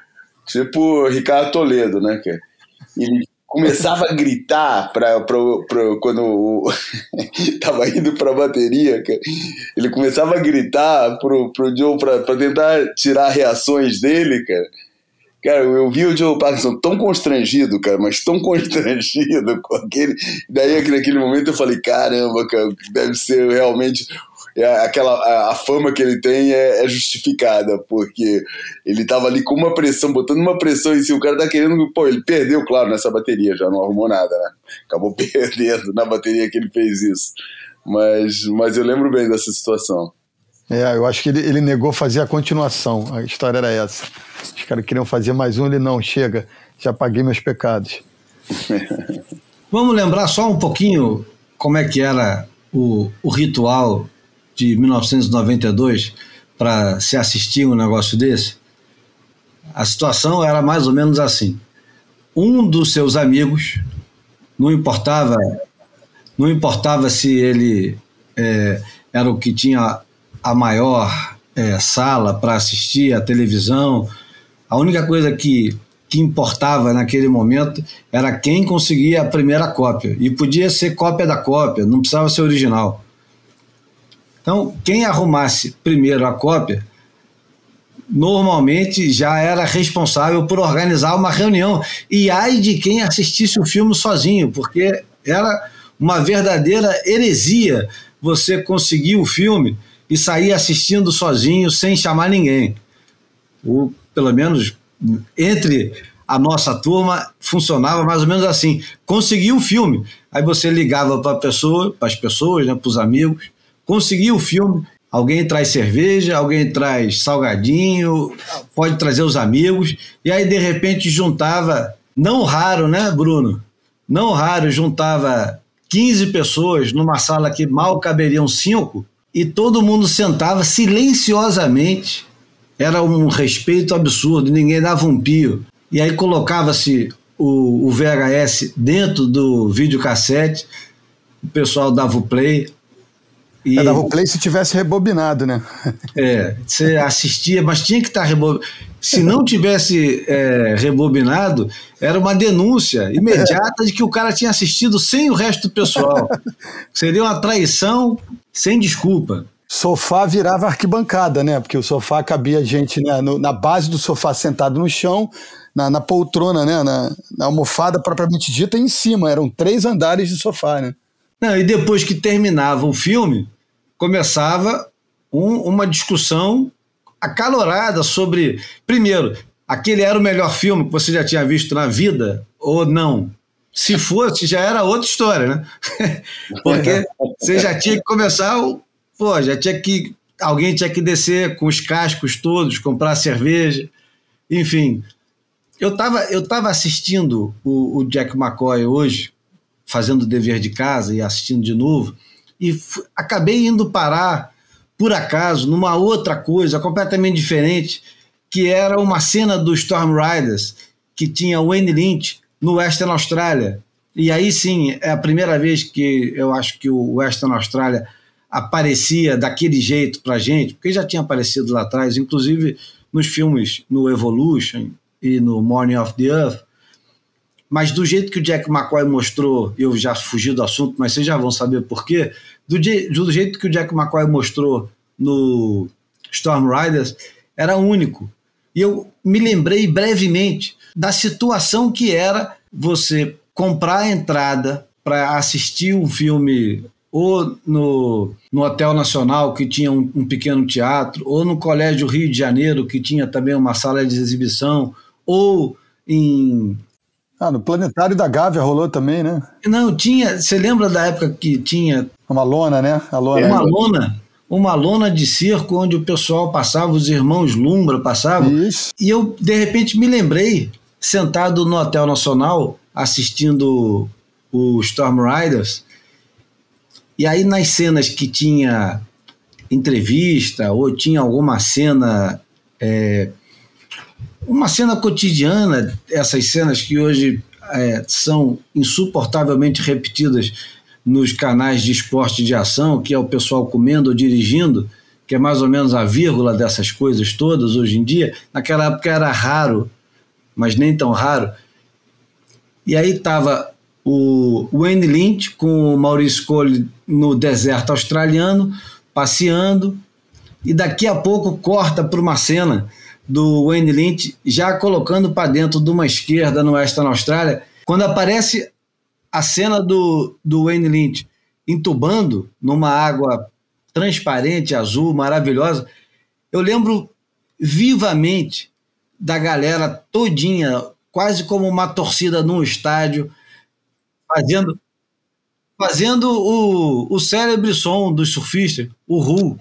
tipo Ricardo Toledo, né, cara? Ele começava a gritar pra, pra, pra quando [laughs] tava indo pra bateria, cara. Ele começava a gritar pro, pro Joe pra, pra tentar tirar reações dele, cara. Cara, eu vi o Joe Parkinson tão constrangido, cara, mas tão constrangido com aquele. Daí, naquele momento, eu falei: caramba, cara, deve ser realmente aquela a, a, fama que ele tem é, é, justificada, porque ele tava ali com uma pressão, botando uma pressão em si, o cara tá querendo, pô, ele perdeu, claro, nessa bateria, já não arrumou nada, né? Acabou [laughs] perdendo na bateria que ele fez isso. Mas, mas eu lembro bem dessa situação. É, eu acho que ele, ele negou fazer a continuação, a história era essa. Os caras queriam fazer mais um, ele não, chega, já paguei meus pecados. [laughs] Vamos lembrar só um pouquinho como é que era o, o ritual de 1992 para se assistir um negócio desse, a situação era mais ou menos assim. Um dos seus amigos, não importava, não importava se ele é, era o que tinha a maior é, sala para assistir a televisão, a única coisa que, que importava naquele momento era quem conseguia a primeira cópia. E podia ser cópia da cópia, não precisava ser original. Então, quem arrumasse primeiro a cópia, normalmente já era responsável por organizar uma reunião. E ai de quem assistisse o filme sozinho, porque era uma verdadeira heresia você conseguir o filme e sair assistindo sozinho sem chamar ninguém. Ou, pelo menos, entre a nossa turma funcionava mais ou menos assim. Conseguiu o filme, aí você ligava para pessoa, as pessoas, né, para os amigos, conseguiu o filme. Alguém traz cerveja, alguém traz salgadinho, pode trazer os amigos, e aí de repente juntava, não raro, né, Bruno? Não raro, juntava 15 pessoas numa sala que mal caberiam cinco, e todo mundo sentava silenciosamente. Era um respeito absurdo, ninguém dava um pio. E aí colocava-se o, o VHS dentro do videocassete, o pessoal dava o play. E... É, dava o play se tivesse rebobinado, né? [laughs] É, você assistia, mas tinha que estar rebobinado. Se não tivesse é, rebobinado, era uma denúncia imediata de que o cara tinha assistido sem o resto do pessoal. [laughs] Seria uma traição sem desculpa. Sofá virava arquibancada, né? Porque o sofá cabia gente né? No, na base do sofá sentado no chão, na, na poltrona, né? Na, na, almofada propriamente dita em cima. Eram três andares de sofá, né? Não, e depois que terminava o filme, começava um, uma discussão acalorada sobre, primeiro, aquele era o melhor filme que você já tinha visto na vida ou não? Se fosse, já era outra história, né? [laughs] Porque você já tinha que começar, pô, já tinha que. Alguém tinha que descer com os cascos todos, comprar cerveja, enfim. Eu estava eu tava assistindo o, o Jack McCoy hoje, fazendo o dever de casa e assistindo de novo, e acabei indo parar por acaso, numa outra coisa completamente diferente, que era uma cena do Storm Riders, que tinha Wayne Lynch no Western Austrália. E aí sim, é a primeira vez que eu acho que o Western Austrália aparecia daquele jeito pra gente, porque já tinha aparecido lá atrás, inclusive nos filmes no Evolution e no Morning of the Earth, mas do jeito que o Jack McCoy mostrou, eu já fugi do assunto, mas vocês já vão saber por quê, do, do jeito que o Jack McCoy mostrou no Storm Riders, era único. E eu me lembrei brevemente da situação que era você comprar a entrada para assistir um filme ou no, no Hotel Nacional, que tinha um, um, pequeno teatro, ou no Colégio Rio de Janeiro, que tinha também uma sala de exibição, ou em ah, no Planetário da Gávea rolou também, né? Não, tinha. Você lembra da época que tinha. Uma lona, né? A lona. Uma lona. Uma lona de circo onde o pessoal passava, os irmãos Lumbra passavam. Isso. E eu, de repente, me lembrei, sentado no Hotel Nacional, assistindo o Storm Riders. E aí, nas cenas que tinha entrevista ou tinha alguma cena é, uma cena cotidiana, essas cenas que hoje é, são insuportavelmente repetidas nos canais de esporte de ação, que é o pessoal comendo ou dirigindo, que é mais ou menos a vírgula dessas coisas todas hoje em dia. Naquela época era raro, mas nem tão raro. E aí estava o Wayne Lynch com o Maurício Cole no deserto australiano, passeando, e daqui a pouco corta para uma cena do Wayne Lynch já colocando para dentro de uma esquerda no Western Austrália. Quando aparece a cena do, do Wayne Lynch entubando numa água transparente, azul, maravilhosa, eu lembro vivamente da galera todinha, quase como uma torcida num estádio, fazendo fazendo o, o célebre som dos surfistas, o Ru,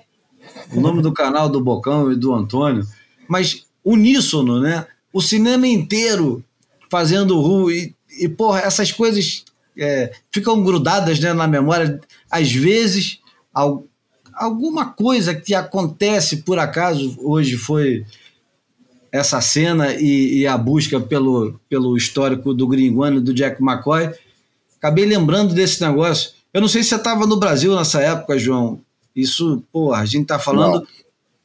o nome do canal do Bocão e do Antônio mas uníssono, né? O cinema inteiro fazendo ru e, e porra, essas coisas é, ficam grudadas né, na memória. Às vezes, al, alguma coisa que acontece por acaso hoje foi essa cena e, e, a busca pelo, pelo histórico do Gringuano e do Jack McCoy. Acabei lembrando desse negócio. Eu não sei se você estava no Brasil nessa época, João. Isso, pô, a gente está falando não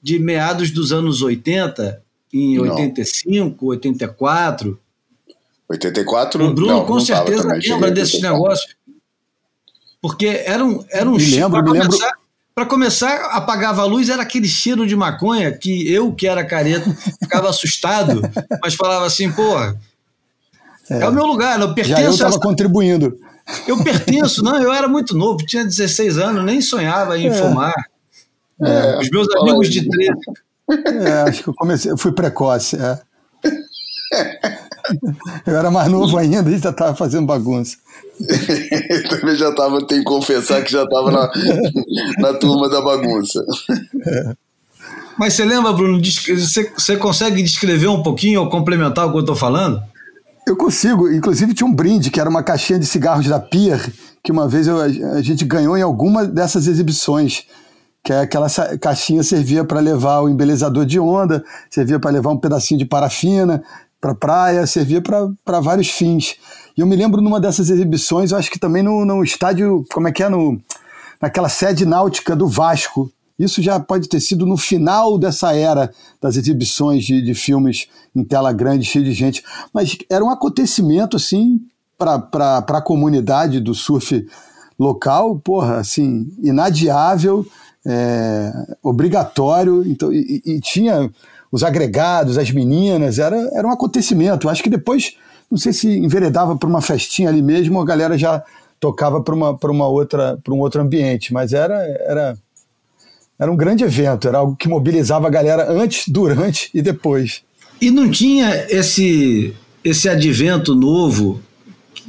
de meados dos anos 80, em não. 85, 84. 84? O Bruno não, com não certeza lembra desses negócios. Porque era um, era um cheiro. Para começar, começar, apagava a luz, era aquele cheiro de maconha que eu, que era careta, ficava assustado, [laughs] mas falava assim, porra, é, é o meu lugar, eu pertenço. Já eu estava essa... contribuindo. Eu pertenço, não, eu era muito novo, tinha 16 anos, nem sonhava em é. fumar. É, Os meus amigos de 13. É, acho que eu comecei, eu fui precoce. É. Eu era mais novo ainda e já estava fazendo bagunça. eu também já estava, tenho que confessar que já estava na, na turma da bagunça. É. Mas você lembra, Bruno, você, você consegue descrever um pouquinho ou complementar o que eu estou falando? Eu consigo. Inclusive tinha um brinde, que era uma caixinha de cigarros da Pier, que uma vez eu, a gente ganhou em alguma dessas exibições que é aquela caixinha servia para levar o embelezador de onda, servia para levar um pedacinho de parafina para praia, servia para vários fins. E eu me lembro numa dessas exibições, eu acho que também no, no estádio, como é que é, no, naquela sede náutica do Vasco. Isso já pode ter sido no final dessa era das exibições de, de filmes em tela grande, cheio de gente. Mas era um acontecimento, assim, para a comunidade do surf local, porra, assim, inadiável, é, obrigatório, então, e, e, tinha os agregados, as meninas, era, era um acontecimento. Acho que depois, não sei se enveredava para uma festinha ali mesmo, a galera já tocava para uma, uma outra, para um outro ambiente, mas era, era, era um grande evento, era algo que mobilizava a galera antes, durante e depois. E não tinha esse, esse advento novo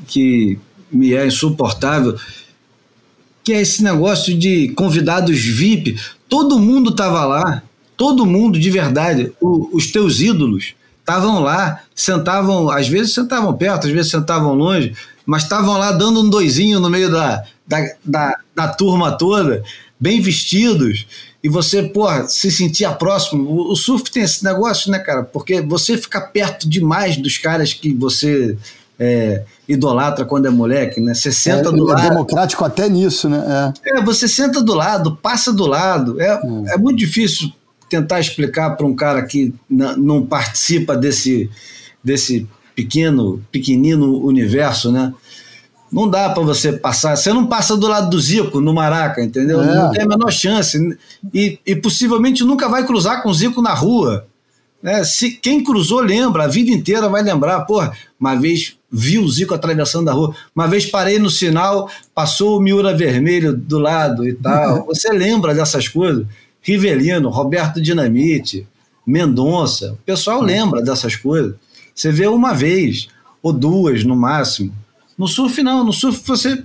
que me é insuportável, que é esse negócio de convidados VIP. Todo mundo estava lá, todo mundo de verdade. O, os teus ídolos estavam lá, sentavam, às vezes sentavam perto, às vezes sentavam longe, mas estavam lá dando um doisinho no meio da, da, da, da turma toda, bem vestidos e você, porra, se sentia próximo. O, o, surf tem esse negócio, né, cara? Porque você fica perto demais dos caras que você é, idolatra quando é moleque, né? Você senta é, do é lado. É democrático até nisso, né? É. é. você senta do lado, passa do lado. É, é. é muito difícil tentar explicar para um cara que não participa desse, desse pequeno, pequenino universo, né? Não dá para você passar. Você não passa do lado do Zico no Maraca, entendeu? É. Não tem a menor chance. E, e possivelmente nunca vai cruzar com o Zico na rua. Né? Se quem cruzou lembra, a vida inteira vai lembrar. Porra, uma vez vi o Zico atravessando a rua, uma vez parei no sinal, passou o Miura Vermelho do lado e tal. Você lembra dessas coisas? Rivelino, Roberto Dinamite, Mendonça, o pessoal lembra dessas coisas. Você vê uma vez ou duas no máximo. No surf não, no surf você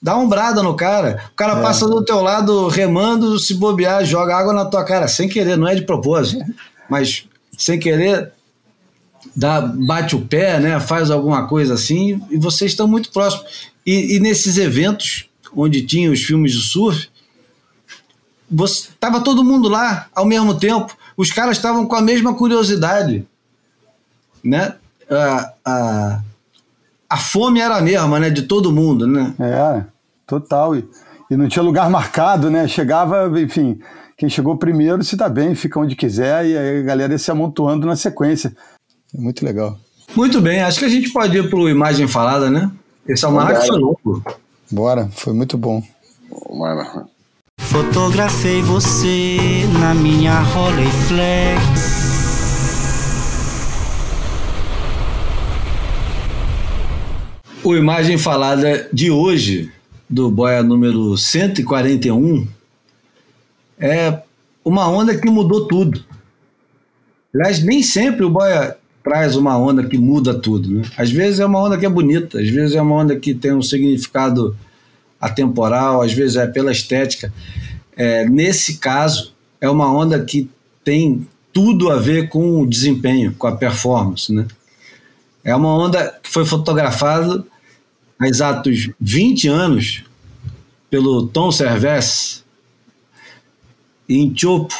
dá uma umbrada no cara. O cara é. passa do teu lado remando, se bobear, joga água na tua cara, sem querer, não é de propósito. Mas sem querer, dá, bate o pé, né, faz alguma coisa assim, e vocês estão muito próximos. E, e nesses eventos, onde tinha os filmes de surf, você, tava todo mundo lá ao mesmo tempo. Os caras estavam com a mesma curiosidade, né? A, a, a fome era a mesma, né? De todo mundo, né? É, total. E, e não tinha lugar [laughs] marcado, né? Chegava, enfim, quem chegou primeiro se dá bem, fica onde quiser e a galera ia se amontoando na sequência. É muito legal. Muito bem, acho que a gente pode ir para o Imagem Falada, né? Esse almanac foi louco. Bora, foi muito bom. Bora. Fotografei você na minha Rolleiflex. O Imagem Falada de hoje, do Boia número 141, é uma onda que mudou tudo. Aliás, nem sempre o boia traz uma onda que muda tudo. Né? Às vezes é uma onda que é bonita, às vezes é uma onda que tem um significado atemporal, às vezes é pela estética. É, nesse caso, é uma onda que tem tudo a ver com o desempenho, com a performance. Né? É uma onda que foi fotografada há exatos 20 anos pelo Tom Servais, em Chopo.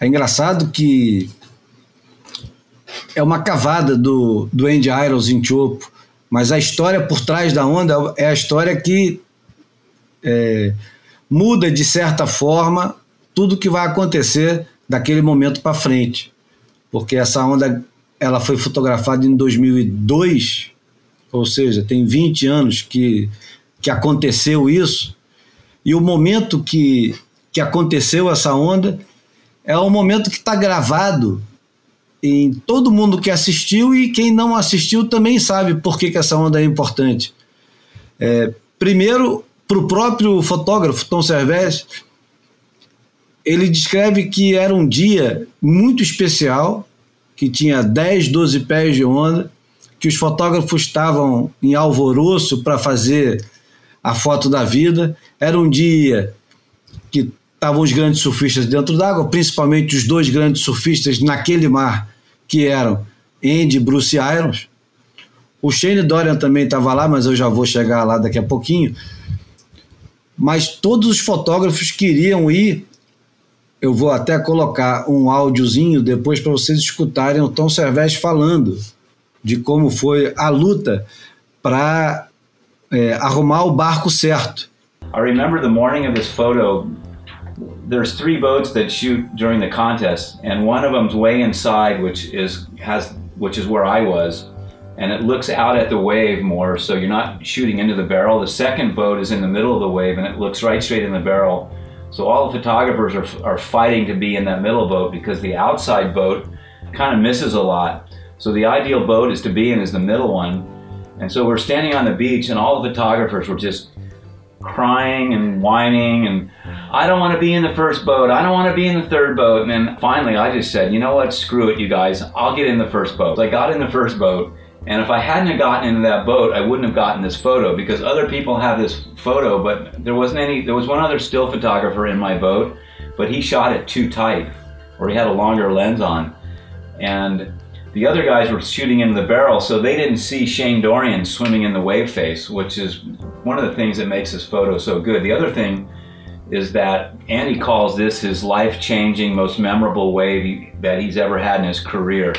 É engraçado que é uma cavada do, do Andy Irons em Chopo, mas a história por trás da onda é a história que é, muda de certa forma tudo que vai acontecer daquele momento para frente, porque essa onda ela foi fotografada em 2002, ou seja, tem 20 anos que, que aconteceu isso, e o momento que que aconteceu essa onda, é um momento que está gravado em todo mundo que assistiu e quem não assistiu também sabe por que, que essa onda é importante. É, primeiro, para o próprio fotógrafo Tom Servés, ele descreve que era um dia muito especial, que tinha 10, 12 pés de onda, que os fotógrafos estavam em alvoroço para fazer a foto da vida. Era um dia que estavam os grandes surfistas dentro d'água, principalmente os dois grandes surfistas naquele mar, que eram Andy Bruce Irons. O Shane Dorian também estava lá, mas eu já vou chegar lá daqui a pouquinho. mas todos os fotógrafos queriam ir. Eu vou até colocar um áudiozinho depois para vocês escutarem o Tom Servés falando de como foi a luta para é, arrumar o barco certo. I remember the morning of this photo. There's three boats that shoot during the contest, and one of them's way inside, which is has which is where I was, and it looks out at the wave more, so you're not shooting into the barrel. The second boat is in the middle of the wave, and it looks right straight in the barrel. So all the photographers are, are fighting to be in that middle boat because the outside boat kind of misses a lot. So the ideal boat is to be in is the middle one. And so we're standing on the beach, and all the photographers were just crying and whining and I don't want to be in the first boat. I don't want to be in the third boat. And then finally I just said, you know what? Screw it, you guys. I'll get in the first boat. So I got in the first boat. And if I hadn't gotten into that boat, I wouldn't have gotten this photo because other people have this photo, but there wasn't any, there was one other still photographer in my boat, but he shot it too tight or he had a longer lens on. And the other guys were shooting into the barrel, so they didn't see Shane Dorian swimming in the wave face, which is one of the things that makes this photo so good. The other thing is that Andy calls this his life changing, most memorable wave that he's ever had in his career.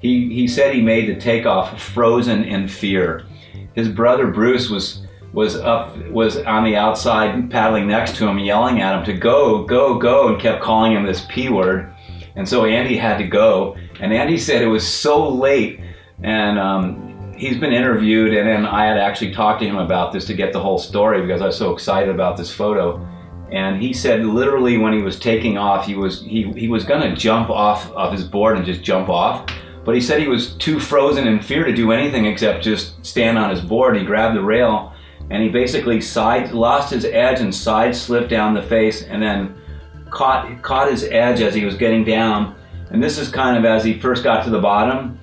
He, he said he made the takeoff frozen in fear. His brother Bruce was was up was on the outside paddling next to him yelling at him to go go go and kept calling him this p word and so andy had to go and andy said it was so late and um, he's been interviewed and then i had actually talked to him about this to get the whole story because i was so excited about this photo. And he said literally when he was taking off he was he, he was going to jump off of his board and just jump off but he said he was too frozen in fear to do anything except just stand on his board. He grabbed the rail and he basically side lost his edge and side slipped down the face and then caught caught his edge as he was getting down and this is kind of as he first got to the bottom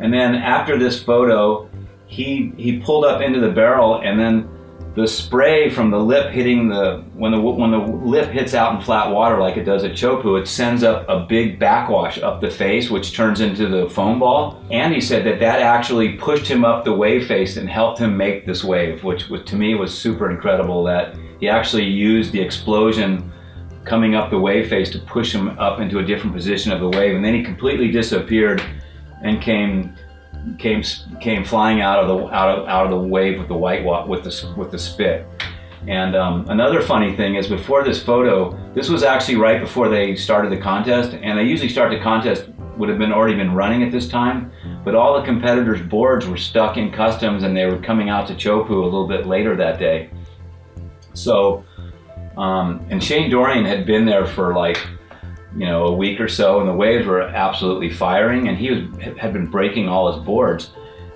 and then after this photo he he pulled up into the barrel and then the spray from the lip hitting the when the when the lip hits out in flat water like it does at Chopu, it sends up a big backwash up the face, which turns into the foam ball. And he said that that actually pushed him up the wave face and helped him make this wave, which was, to me was super incredible. That he actually used the explosion coming up the wave face to push him up into a different position of the wave, and then he completely disappeared and came came came flying out of the out of out of the wave with the white with the with the spit. And um, another funny thing is before this photo, this was actually right before they started the contest, and they usually start the contest would have been already been running at this time, but all the competitors' boards were stuck in customs, and they were coming out to Chopu a little bit later that day. So, um, and Shane Dorian had been there for like you know, a week or so, and the waves were absolutely firing, and he was, had been breaking all his boards.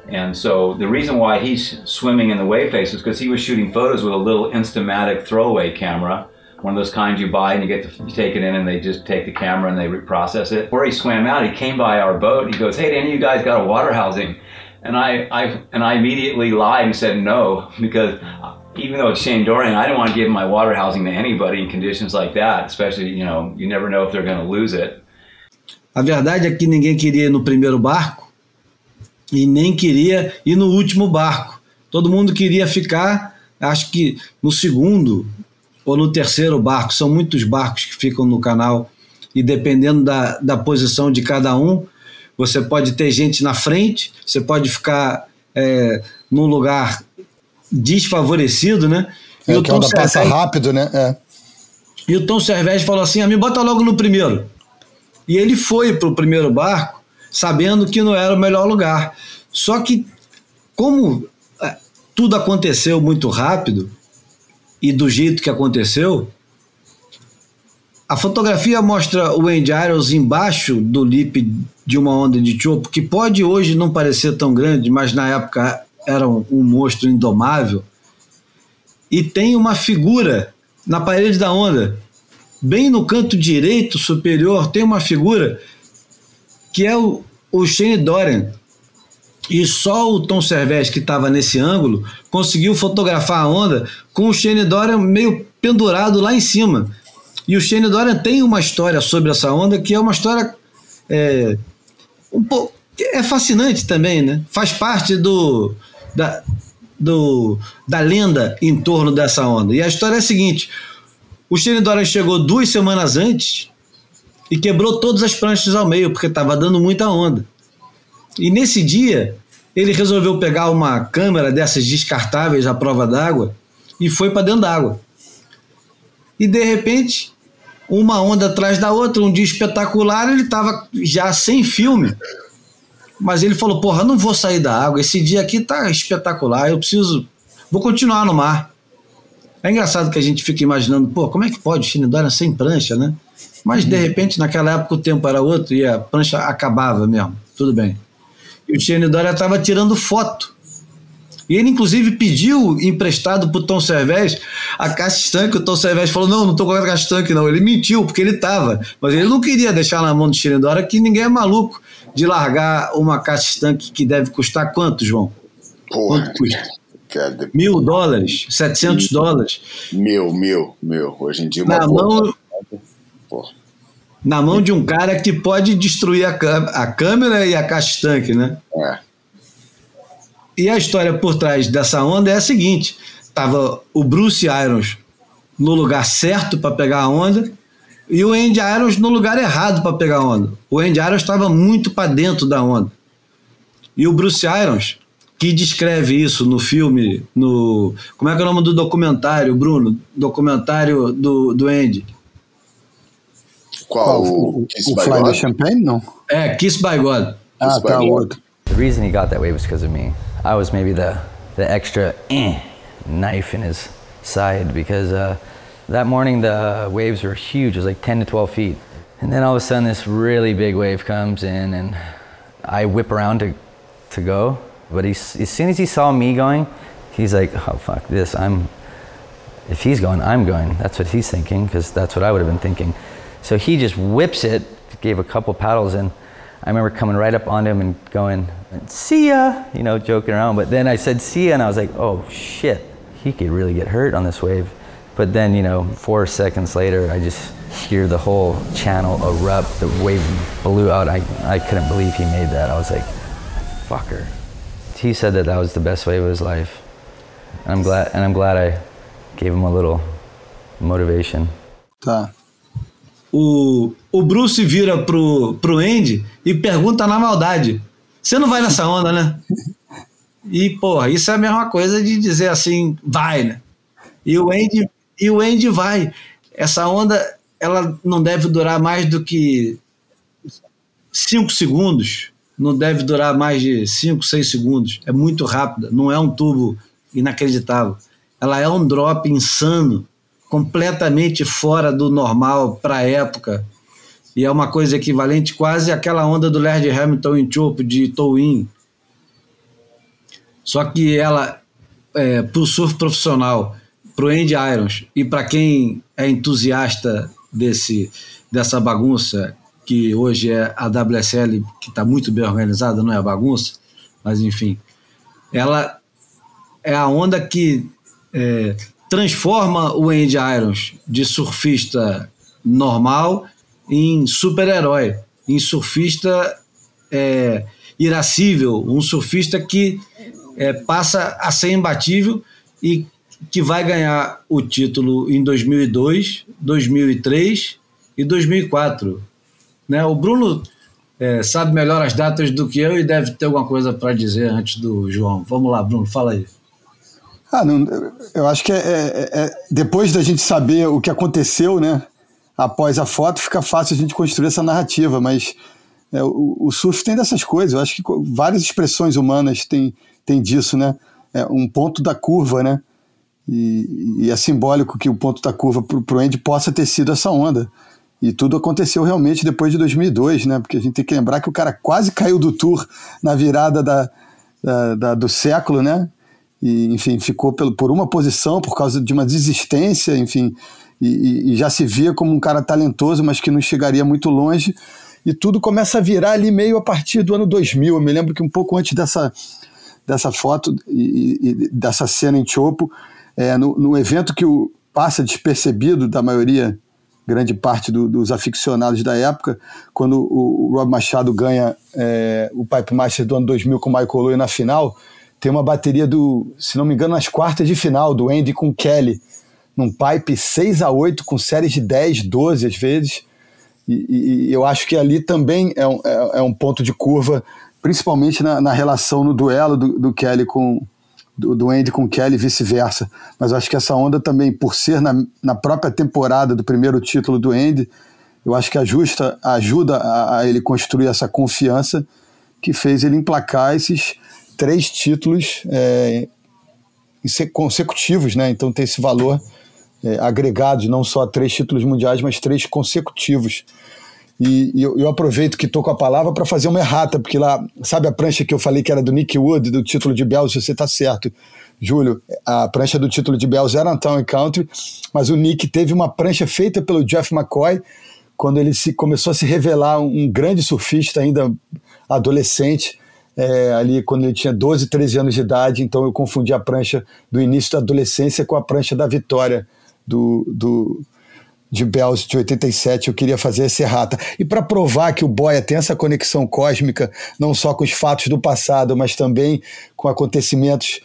And so the reason why he's swimming in the wave face is because he was shooting photos with a little Instamatic throwaway camera, one of those kinds you buy and you get to take it in and they just take the camera and they reprocess it. Before he swam out, he came by our boat. and He goes, "Hey, any of you guys got a water housing?" And I, I, and I immediately lied and said no [laughs] because even though it's Shane Dorian, I don't want to give my water housing to anybody in conditions like that, especially, you know, you never know if they're going to lose it. A verdade é que ninguém queria ir no primeiro barco e nem queria ir no último barco. Todo mundo queria ficar, acho que no segundo ou no terceiro barco. São muitos barcos que ficam no canal e dependendo da, da posição de cada um, você pode ter gente na frente, você pode ficar é, num lugar desfavorecido, né? E é, o Tom Cervez, passa rápido, né? É. E o Tom Cervez falou assim: ah, me bota logo no primeiro. E ele foi para o primeiro barco, sabendo que não era o melhor lugar. Só que, como é, tudo aconteceu muito rápido, e do jeito que aconteceu, a fotografia mostra o Andy Irons embaixo do lip de uma onda de chopo, que pode hoje não parecer tão grande, mas na época era um, monstro indomável, e tem uma figura na parede da onda, bem no canto direito superior, tem uma figura que é o, o Shane Dorian. E só o Tom Servés, que estava nesse ângulo, conseguiu fotografar a onda com o Shane Dorian meio pendurado lá em cima. E o Shane Dorian tem uma história sobre essa onda que é uma história é, um pouco é fascinante também, né? Faz parte do, da, do, da lenda em torno dessa onda. E a história é a seguinte: o Shane Dorian chegou duas semanas antes e quebrou todas as pranchas ao meio, porque estava dando muita onda. E nesse dia, ele resolveu pegar uma câmera dessas descartáveis à prova d'água e foi para dentro d'água. E de repente, uma onda atrás da outra, um dia espetacular, ele estava já sem filme. Mas ele falou: Porra, não vou sair da água, esse dia aqui tá espetacular, eu preciso. Vou continuar no mar. É engraçado que a gente fica imaginando, pô, como é que pode Shinidora sem prancha, né? Mas de repente, naquela época, o tempo era outro e a prancha acabava mesmo. Tudo bem. E o Shinidora estava tirando foto e ele, inclusive, pediu emprestado para o Tom Cervés a caixa estanque. O Tom Cervés falou: Não, não estou com a caixa estanque, não. Ele mentiu, porque ele estava. Mas ele não queria deixar na mão do Xerendora, que ninguém é maluco de largar uma caixa estanque que deve custar quanto, João? Porra. Quanto custa? Cara, mil dólares? 700 mil, dólares? Mil, mil, mil. Hoje em dia, uma na mão, porra. Na mão de um cara que pode destruir a, a câmera e a caixa estanque, né? É. E a história por trás dessa onda é a seguinte: tava o Bruce Irons no lugar certo para pegar a onda e o Andy Irons no lugar errado para pegar onda. O Andy Irons estava muito para dentro da onda. E o Bruce Irons, que descreve isso no filme, no. Como é que é o nome do documentário, Bruno? Documentário do, do Andy. Qual? O, Kiss o by Fly God? Champagne? Não. É, Kiss by God. Ah, Kiss tá, outro. The reason he got that way was because of me. I was maybe the, the extra eh, knife in his side because uh, that morning the waves were huge. It was like 10 to 12 feet. And then all of a sudden this really big wave comes in and I whip around to, to go. But he, as soon as he saw me going, he's like, oh, fuck this. I'm, if he's going, I'm going. That's what he's thinking because that's what I would have been thinking. So he just whips it, gave a couple paddles and I remember coming right up onto him and going, see ya, you know, joking around. But then I said, see ya, and I was like, oh shit, he could really get hurt on this wave. But then, you know, four seconds later, I just hear the whole channel erupt. The wave blew out. I, I couldn't believe he made that. I was like, fucker. He said that that was the best wave of his life. And I'm glad, and I'm glad I gave him a little motivation. Tá. o, o Bruce vira pro, pro Andy e pergunta na maldade: Você não vai nessa onda, né? E, porra, isso é a mesma coisa de dizer assim, vai, né? E o Andy, e o Andy vai. Essa onda, ela não deve durar mais do que cinco segundos. Não deve durar mais de cinco, seis segundos. É muito rápida. Não é um tubo inacreditável. Ela é um drop insano completamente fora do normal para a época. E é uma coisa equivalente quase àquela onda do Laird Hamilton em Chopo de Towin. Só que ela, é, para o surf profissional, para o Andy Irons. E para quem é entusiasta desse, dessa bagunça, que hoje é a WSL, que está muito bem organizada, não é a bagunça, mas enfim, ela é a onda que é, transforma o Andy Irons de surfista normal em super-herói, em surfista é, irascível, um surfista que é, passa a ser imbatível e que vai ganhar o título em 2002, 2003 e 2004. Né? O Bruno é, sabe melhor as datas do que eu e deve ter alguma coisa para dizer antes do João. Vamos lá, Bruno, fala aí. Ah, não, eu acho que é, é, é, depois da gente saber o que aconteceu, né, após a foto, fica fácil a gente construir essa narrativa, mas é, o, o, surf tem dessas coisas. Eu acho que várias expressões humanas têm, têm disso, né? É um ponto da curva, né? E, e é simbólico que o ponto da curva para o Andy possa ter sido essa onda. E tudo aconteceu realmente depois de 2002, né? Porque a gente tem que lembrar que o cara quase caiu do tour na virada da, da, da do século, né? e enfim ficou pelo, por uma posição por causa de uma desistência, enfim, e, e, já se via como um cara talentoso, mas que não chegaria muito longe. E tudo começa a virar ali meio a partir do ano 2000. Eu me lembro que um pouco antes dessa, dessa foto e, e dessa cena em Chopo, é, no, no, evento que o, passa despercebido da maioria, grande parte do, dos aficionados da época, quando o, o Rob Machado ganha é, o Pipe Master do ano 2000 com o Michael Lowe na final, tem uma bateria do, se não me engano, nas quartas de final, do Andy com Kelly, num pipe 6 a 8 com séries de 10, 12 às vezes. E, e eu acho que ali também é um, é, é um ponto de curva, principalmente na, na relação no duelo do, do Kelly com, do, do Andy com Kelly e vice-versa. Mas acho que essa onda também, por ser na, na própria temporada do primeiro título do Andy, eu acho que ajusta, ajuda a, a ele construir essa confiança que fez ele emplacar esses três títulos é, consecutivos, né? Então tem esse valor é, agregado, não só três títulos mundiais, mas três consecutivos. E, e eu, eu, aproveito que estou com a palavra para fazer uma errata, porque lá, sabe a prancha que eu falei que era do Nick Wood, do título de Bells, você está certo, Júlio, a prancha do título de Bells era Town Country, mas o Nick teve uma prancha feita pelo Jeff McCoy, quando ele se, começou a se revelar um grande surfista ainda adolescente, é, ali quando ele tinha 12, 13 anos de idade, então eu confundi a prancha do início da adolescência com a prancha da vitória do, do de Bells de 87, eu queria fazer essa errata. E para provar que o Boia tem essa conexão cósmica, não só com os fatos do passado, mas também com acontecimentos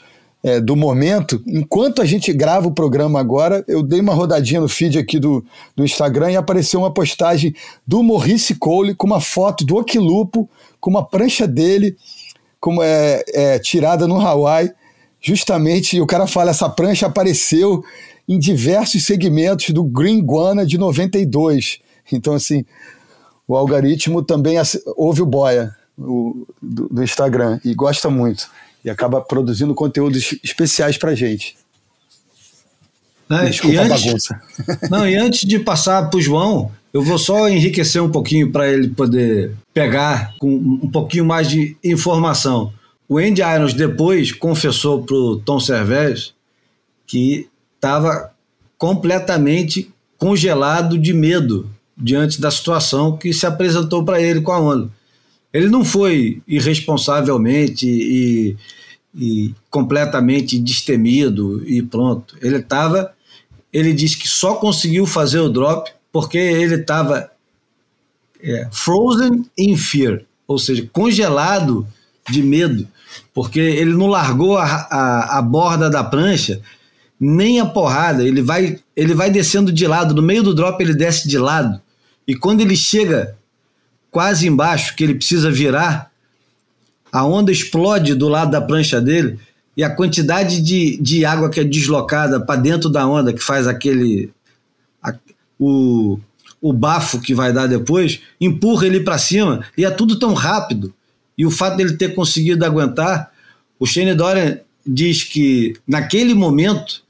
é, do momento, enquanto a gente grava o programa agora, eu dei uma rodadinha no feed aqui do, do Instagram e apareceu uma postagem do Maurice Cole com uma foto do Oquilupo, com uma prancha dele, como é, é tirada no Hawaii, justamente, e o cara fala, essa prancha apareceu em diversos segmentos do Green Guana de 92. Então, assim, o algoritmo também ouve o Boia o, do, do, Instagram e gosta muito. E acaba produzindo conteúdos especiais para gente. Né? Desculpa antes, a bagunça. [laughs] Não, e antes de passar para o João, eu vou só enriquecer um pouquinho para ele poder pegar com um pouquinho mais de informação. O Andy Irons depois confessou para o Tom Cervez que estava completamente congelado de medo diante da situação que se apresentou para ele com a onda. Ele não foi irresponsavelmente e, e completamente destemido e pronto. Ele estava, ele disse que só conseguiu fazer o drop porque ele estava é, frozen in fear, ou seja, congelado de medo, porque ele não largou a, a, a borda da prancha nem a porrada, ele vai, ele vai descendo de lado, no meio do drop ele desce de lado, e quando ele chega quase embaixo, que ele precisa virar, a onda explode do lado da prancha dele, e a quantidade de, de água que é deslocada para dentro da onda, que faz aquele. A, o, o bafo que vai dar depois, empurra ele para cima, e é tudo tão rápido. E o fato dele ter conseguido aguentar, o Shane Dorian diz que naquele momento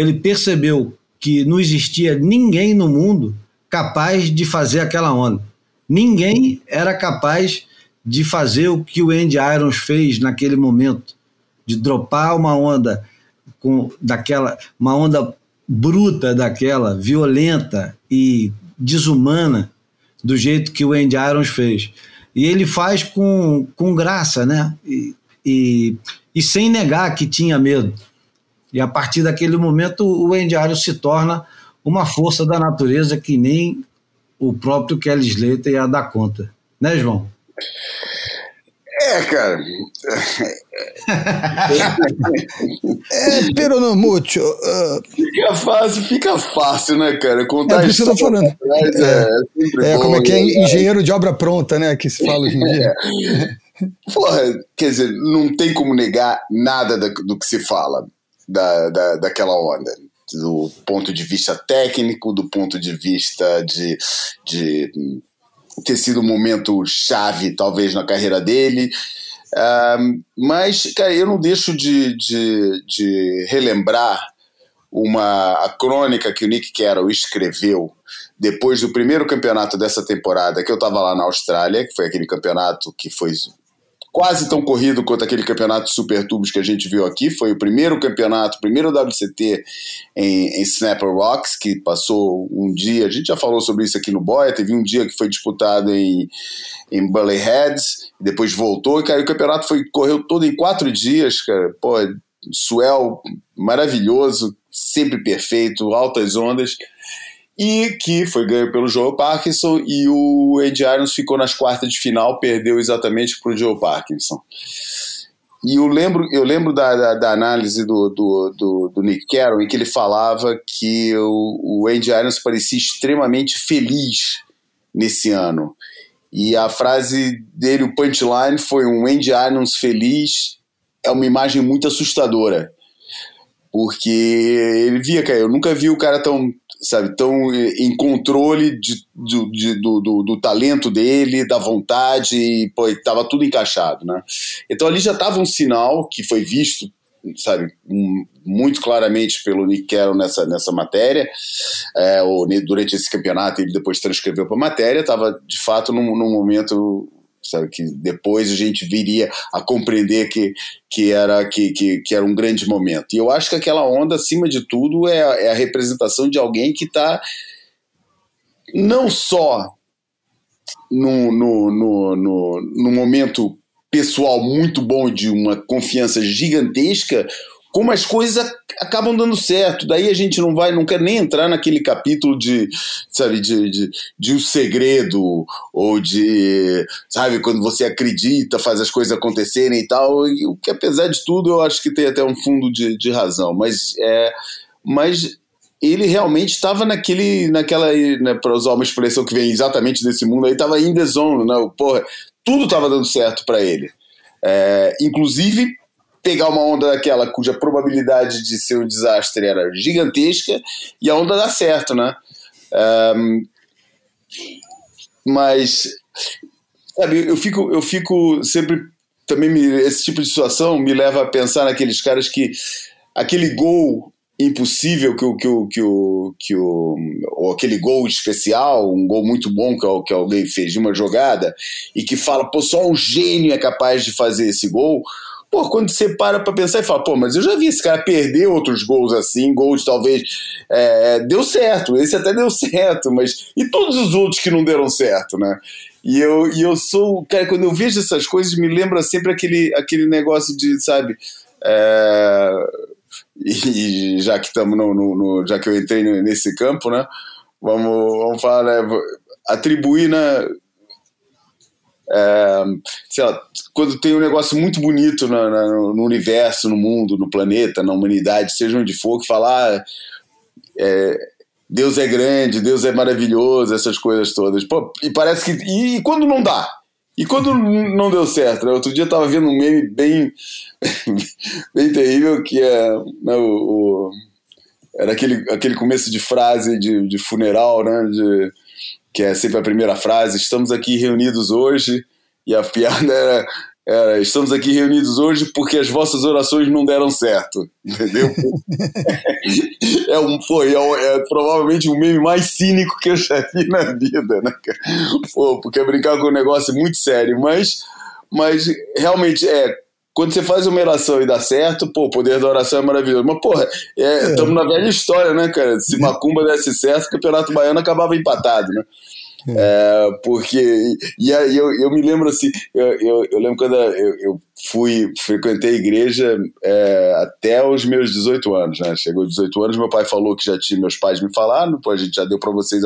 ele percebeu que não existia ninguém no mundo capaz de fazer aquela onda. Ninguém era capaz de fazer o que o Andy Irons fez naquele momento, de dropar uma onda com daquela uma onda bruta daquela, violenta e desumana do jeito que o Andy Irons fez. E ele faz com, com graça, né? E, e, e sem negar que tinha medo. E a partir daquele momento, o Irons se torna uma força da natureza que nem o próprio Kelly Slater ia dar conta. Né, João? É, cara. é, pero no mucho. Uh... Fica fácil, fica fácil, né, cara? Contar é isso que eu tô falando. é, é, é como é que é né? engenheiro de obra pronta, né? Que se fala hoje em dia. [laughs] Porra, quer dizer, não tem como negar nada do que se fala da, da, daquela onda. Do ponto de vista técnico, do ponto de vista de, de ter sido um momento chave, talvez, na carreira dele. Uh, mas, cara, eu não deixo de, de, de relembrar uma a crônica que o Nick Carroll escreveu depois do primeiro campeonato dessa temporada, que eu estava lá na Austrália, que foi aquele campeonato que foi quase tão corrido quanto aquele campeonato de Super Tubos que a gente viu aqui. Foi o primeiro campeonato, o primeiro WCT em, em Snapper Rocks, que passou um dia. A gente já falou sobre isso aqui no Boia. Teve um dia que foi disputado em, em Bully Heads, depois voltou e caiu. O campeonato foi, correu todo em quatro dias, cara. Pô, swell maravilhoso, sempre perfeito, altas ondas e que foi ganho pelo Joe Parkinson e o Ed Irons ficou nas quartas de final, perdeu exatamente para o Joe Parkinson. e eu lembro, eu lembro da, da, da análise do, do, do, do, Nick Carroll, em que ele falava que o, o Andy Irons parecia extremamente feliz nesse ano. E a frase dele, o punchline, foi um Andy Irons feliz é uma imagem muito assustadora. Porque ele via, cara, eu nunca vi o cara tão, sabe, tão em controle de, de, de do, do, do, talento dele, da vontade, e pô, tava tudo encaixado, né? Então ali já tava um sinal que foi visto, sabe, muito claramente pelo Nick Carroll nessa, nessa matéria, é, ou durante esse campeonato ele depois transcreveu para a matéria, estava de fato num, num momento sabe que depois a gente viria a compreender que, que, era, que, que, que, era um grande momento. E eu acho que aquela onda, acima de tudo, é é a representação de alguém que está não só no, no, no, no, no momento pessoal muito bom de uma confiança gigantesca, como as coisas acabam dando certo. Daí a gente não vai, não quer nem entrar naquele capítulo de, sabe, de, de, de um segredo, ou de, sabe, quando você acredita, faz as coisas acontecerem e tal, o que apesar de tudo eu acho que tem até um fundo de, de razão, mas é, mas ele realmente estava naquele, naquela, né, para usar uma expressão que vem exatamente desse mundo aí, estava in the zone, né, porra, tudo estava dando certo para ele. É, inclusive pegar uma onda daquela cuja probabilidade de ser um desastre era gigantesca e a onda dá certo, né? Um, mas, sabe, eu fico, eu fico sempre. Também me, esse tipo de situação me leva a pensar naqueles caras que aquele gol impossível que o que o que o, que o ou aquele gol especial, um gol muito bom que, que alguém fez de uma jogada e que fala, pô, só um gênio é capaz de fazer esse gol. Pô, quando você para pra pensar e fala, pô, mas eu já vi esse cara perder outros gols assim, gols talvez. É, deu certo, esse até deu [laughs] certo, mas. E todos os outros que não deram certo, né? E eu, e eu sou. Cara, quando eu vejo essas coisas, me lembra sempre aquele, aquele negócio de, sabe. É, e já que estamos no, no, no, Já que eu entrei nesse campo, né? Vamos, vamos falar, né? Atribuir, né? É, sei lá, quando tem um negócio muito bonito no, universo, no mundo, no planeta, na humanidade, seja onde for, que falar ah, é, Deus é grande, Deus é maravilhoso, essas coisas todas. Pô, e parece que. E, e, quando não dá? E quando não deu certo? Né? Outro dia eu tava vendo um meme bem, [laughs] bem terrível que é né, o, o, era aquele, aquele começo de frase de, de funeral, né? De, que é sempre a primeira frase, estamos aqui reunidos hoje, e a [laughs] piada era, era estamos aqui reunidos hoje porque as vossas orações não deram certo, entendeu? [laughs] é, um, foi, é, é, provavelmente o meme mais cínico que eu já vi na vida, né, Pô, porque é brincar com um negócio muito sério, mas, mas realmente é quando você faz uma oração e dá certo, pô, o poder da oração é maravilhoso. Mas, porra, estamos é, é. na velha história, né, cara? Se Macumba desse certo, o Campeonato Baiano acabava empatado, né? É. porque. E aí eu, eu me lembro assim, eu, eu, eu lembro quando eu, eu, fui, frequentei a igreja é, até os meus 18 anos, né? Chegou 18 anos, meu pai falou que já tinha, meus pais me falaram, pô, a gente já deu para vocês,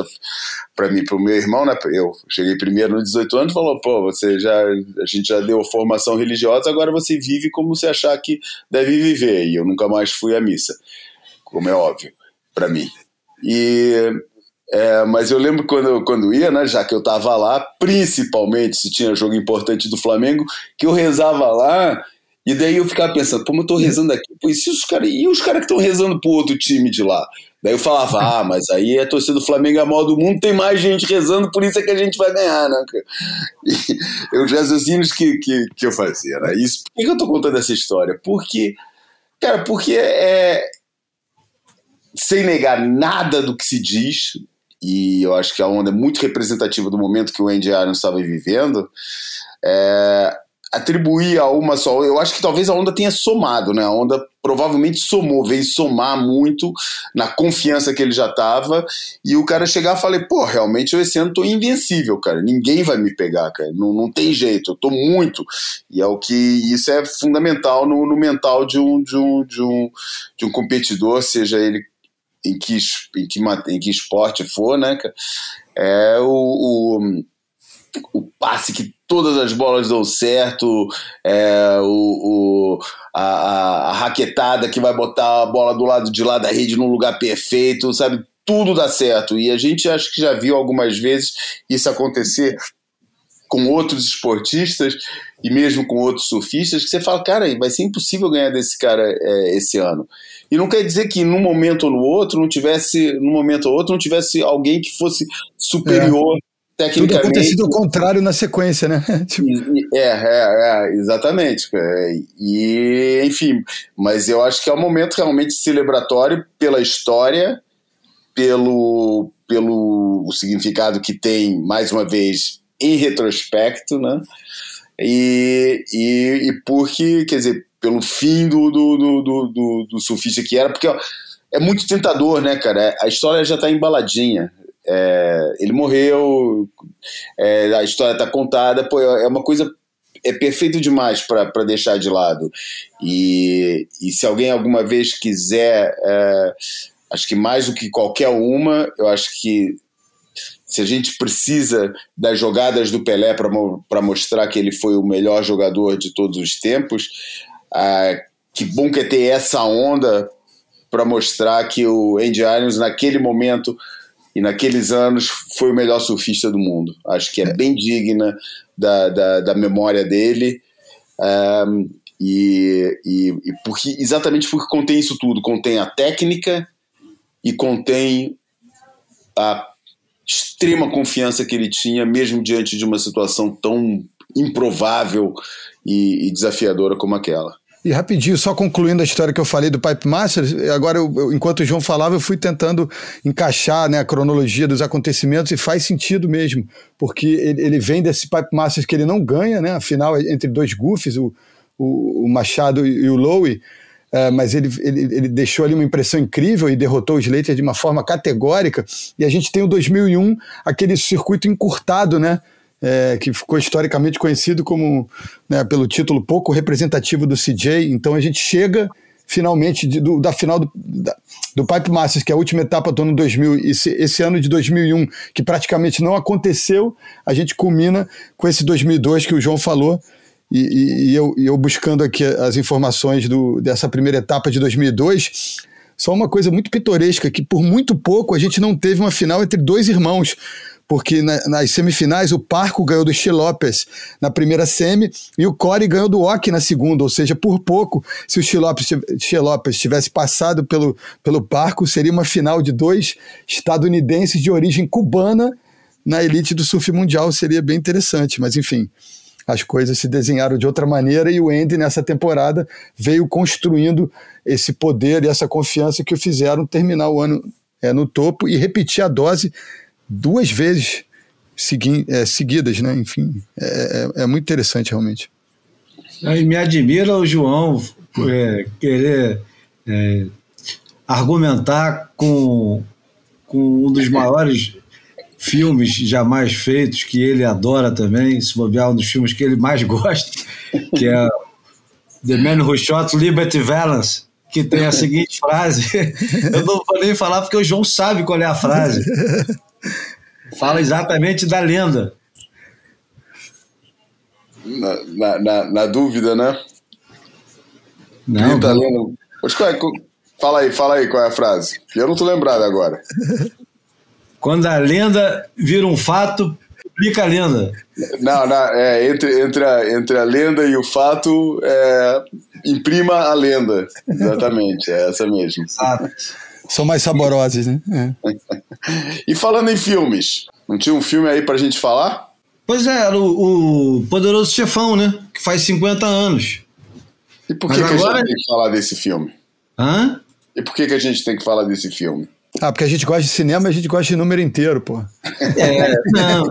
para mim, para o meu irmão, né? Eu cheguei primeiro nos 18 anos, falou, pô, você já, a gente já deu formação religiosa, agora você vive como você achar que deve viver. E eu nunca mais fui à missa, como é óbvio, para mim. E é, mas eu lembro quando, quando ia, né, já que eu tava lá, principalmente se tinha jogo importante do Flamengo, que eu rezava lá, e daí eu ficava pensando, pô, eu tô rezando aqui, pô, e, os cara, e os caras que estão rezando pro outro time de lá? Daí eu falava, ah, mas aí a torcida do Flamengo é a maior do mundo, tem mais gente rezando, por isso é que a gente vai ganhar, né? [laughs] E os raciocínios que, que, que eu fazia, né? Isso, por que eu tô contando essa história? Porque, cara, porque é. Sem negar nada do que se diz, e eu acho que a onda é muito representativa do momento que o Andy Irons estava vivendo, é, atribuir a uma só. Eu acho que talvez a onda tenha somado, né? A onda provavelmente somou, veio somar muito na confiança que ele já estava. E o cara chegar e falar: pô, realmente eu esse ano tô invencível, cara. Ninguém vai me pegar, cara. Não, não tem jeito, eu tô muito. E é o que. Isso é fundamental no, no mental de um, de, um, de, um, de um competidor, seja ele em que, em que, em que esporte for, né, É o, o, o passe que todas as bolas dão certo, é, o, o a, a, raquetada que vai botar a bola do lado de lá da rede num lugar perfeito, sabe? Tudo dá certo. E a gente acho que já viu algumas vezes isso acontecer com outros esportistas e mesmo com outros surfistas, que você fala, cara, vai ser impossível ganhar desse cara é, esse ano. E não quer dizer que num momento ou no outro não tivesse, num momento ou outro, não tivesse alguém que fosse superior. É tecnicamente. Tudo acontecido ao contrário na sequência, né? [laughs] É, é, é, exatamente. E, enfim, mas eu acho que é um momento realmente celebratório pela história, pelo, pelo significado que tem, mais uma vez, em retrospecto, né? E, e, e porque, quer dizer, pelo fim do, do, do, do, do surfista que era, porque ó, é muito tentador, né, cara? A história já está embaladinha. É, ele morreu, é, a história está contada, pô, é uma coisa é perfeito demais para deixar de lado. E, e se alguém alguma vez quiser, é, acho que mais do que qualquer uma, eu acho que se a gente precisa das jogadas do Pelé para mostrar que ele foi o melhor jogador de todos os tempos, ah, que bom que é ter essa onda para mostrar que o Andy Irons, naquele momento, e naqueles anos foi o melhor surfista do mundo. Acho que é bem digna da, da, da memória dele. Um, e, e, e, porque, exatamente porque contém isso tudo: contém a técnica e contém a extrema confiança que ele tinha, mesmo diante de uma situação tão improvável e, e desafiadora como aquela. E rapidinho, só concluindo a história que eu falei do Pipe Master, agora, eu, eu, enquanto o João falava, eu fui tentando encaixar né, a cronologia dos acontecimentos e faz sentido mesmo, porque ele, ele vem desse Pipe Masters que ele não ganha, né? Afinal, entre dois goofs, o, o, o Machado e o Lowe, é, mas ele, ele, ele, deixou ali uma impressão incrível e derrotou o Slater de uma forma categórica. E a gente tem o 2001, aquele circuito encurtado, né? é, que ficou historicamente conhecido como, né, pelo título pouco representativo do CJ. Então a gente chega finalmente de, do, da final do, da, do Pipe Masters, que é a última etapa do ano 2000, e esse, esse, ano de 2001, que praticamente não aconteceu, a gente culmina com esse 2002 que o João falou, e, e, e eu, eu, buscando aqui as informações do, dessa primeira etapa de 2002, só uma coisa muito pitoresca, que por muito pouco a gente não teve uma final entre dois irmãos, porque na, nas semifinais o Parco ganhou do Che Lopes na primeira semi e o Corey ganhou do Ock na segunda, ou seja, por pouco, se o Che Lopes, che Lopes tivesse passado pelo, pelo Parco, seria uma final de dois estadunidenses de origem cubana na elite do surf mundial, seria bem interessante, mas enfim as coisas se desenharam de outra maneira e o Andy nessa temporada veio construindo esse poder e essa confiança que o fizeram terminar o ano é, no topo e repetir a dose duas vezes segui é, seguidas, né? Enfim, é, é, é, muito interessante realmente. E me admira o João é, querer é, argumentar com, com um dos maiores filmes jamais feitos, que ele adora também, se bobear um dos filmes que ele mais [laughs] gosta, que é The Man Who Shot Liberty Valance, que tem a seguinte frase. Eu não vou nem falar porque o João sabe qual é a frase. Fala exatamente da lenda. Na, na, na, na dúvida, né? Não. Lendo. É, fala aí, fala aí qual é a frase. Eu não tô lembrado agora. Quando a lenda vira um fato, publica a lenda. Não, não é, entre, entre, a, entre a lenda e o fato, é, imprima a lenda. Exatamente, é essa mesmo. Exato. São mais saborosas, né? É. [laughs] e falando em filmes, não tinha um filme aí pra gente falar? Pois é, era o, o Poderoso Chefão, né? Que faz 50 anos. E por que, que agora... a gente tem que falar desse filme? Hã? E por que, que a gente tem que falar desse filme? Ah, porque a gente gosta de cinema e a gente gosta de número inteiro, pô. É, não.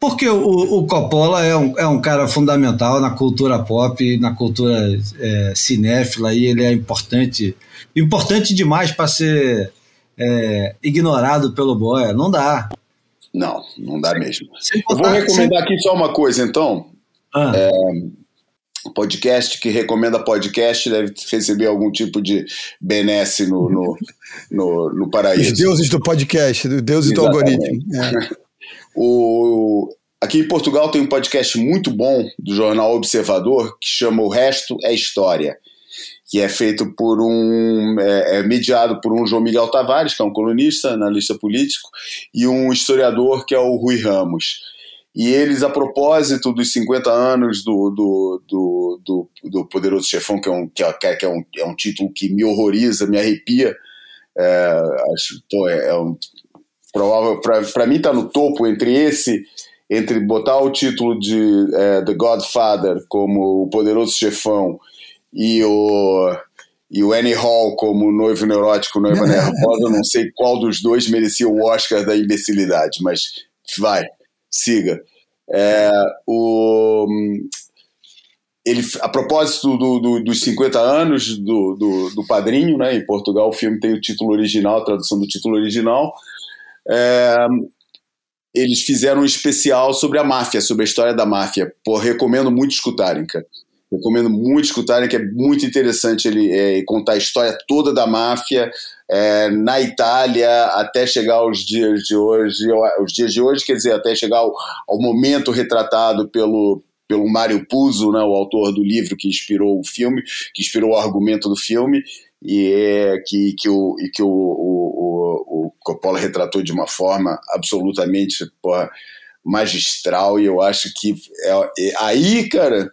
Porque o, o Coppola é um, é um cara fundamental na cultura pop, na cultura é, cinéfila, e ele é importante importante demais para ser é, ignorado pelo Boia. Não dá. Não, não dá mesmo. Eu vou recomendar aqui só uma coisa, então. Ah. É, podcast que recomenda podcast deve receber algum tipo de benesse no, no, no, no paraíso. Os deuses do podcast, os deuses Exatamente. do algoritmo. É. [laughs] o, Aqui em Portugal tem um podcast muito bom do jornal Observador que chama O Resto é História, que é feito por um. é, é mediado por um João Miguel Tavares, que é um colunista, analista político, e um historiador que é o Rui Ramos. E eles, a propósito dos 50 anos do, do, do, do, do Poderoso Chefão, que, é um, que, é, que é, um, é um título que me horroriza, me arrepia, é, acho, pô, é, é um, provável, para mim está no topo entre esse, entre botar o título de é, The Godfather como o Poderoso Chefão e o e o Annie Hall como noivo neurótico, noiva [laughs] nervosa, não sei qual dos dois merecia o Oscar da imbecilidade, mas vai siga. É, o, ele, a propósito do, do, dos 50 anos do, do, do, Padrinho, né, em Portugal o filme tem o título original, a tradução do título original, é, eles fizeram um especial sobre a máfia, sobre a história da máfia. Pô, recomendo muito escutarem, cara. Recomendo muito escutarem, que é muito interessante ele é, contar a história toda da máfia, é, na Itália até chegar aos dias de hoje, os dias de hoje, quer dizer, até chegar ao, ao momento retratado pelo, pelo Mário Puzo, né, o autor do livro que inspirou o filme, que inspirou o argumento do filme, e é que, que, o, e que o, o, o, Coppola retratou de uma forma absolutamente porra, magistral, e eu acho que é, é, aí, cara,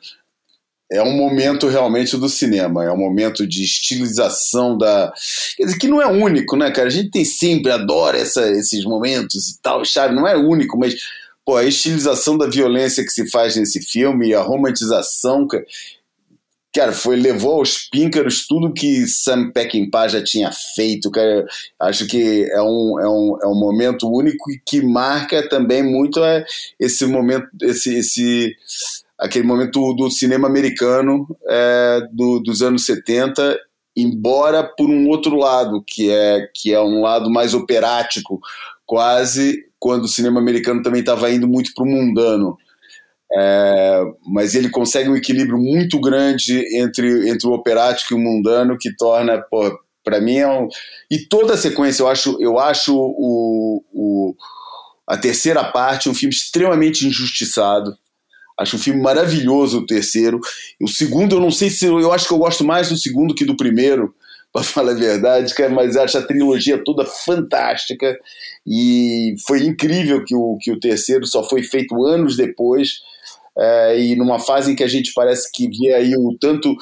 é um momento realmente do cinema, é um momento de estilização da. Quer dizer, que não é único, né, cara? A gente tem sempre, adora essa, esses momentos e tal, sabe? Não é único, mas pô, a estilização da violência que se faz nesse filme a romantização, cara, cara, foi levou aos píncaros tudo que Sam Peckinpah já tinha feito, cara. Acho que é um, é um, é um momento único e que marca também muito é, esse momento, esse, esse aquele momento do cinema americano é, do, dos anos 70, embora por um outro lado, que é, que é um lado mais operático, quase quando o cinema americano também estava indo muito para o mundano. É, mas ele consegue um equilíbrio muito grande entre, entre o operático e o mundano que torna, para mim é um, e toda a sequência eu acho eu acho o, o a terceira parte um filme extremamente injustiçado Acho um filme maravilhoso o terceiro. O segundo, eu não sei se. Eu acho que eu gosto mais do segundo que do primeiro, [laughs] para falar a verdade, mas acho a trilogia toda fantástica. E foi incrível que o, que o terceiro só foi feito anos depois. É, e numa fase em que a gente parece que vê aí o tanto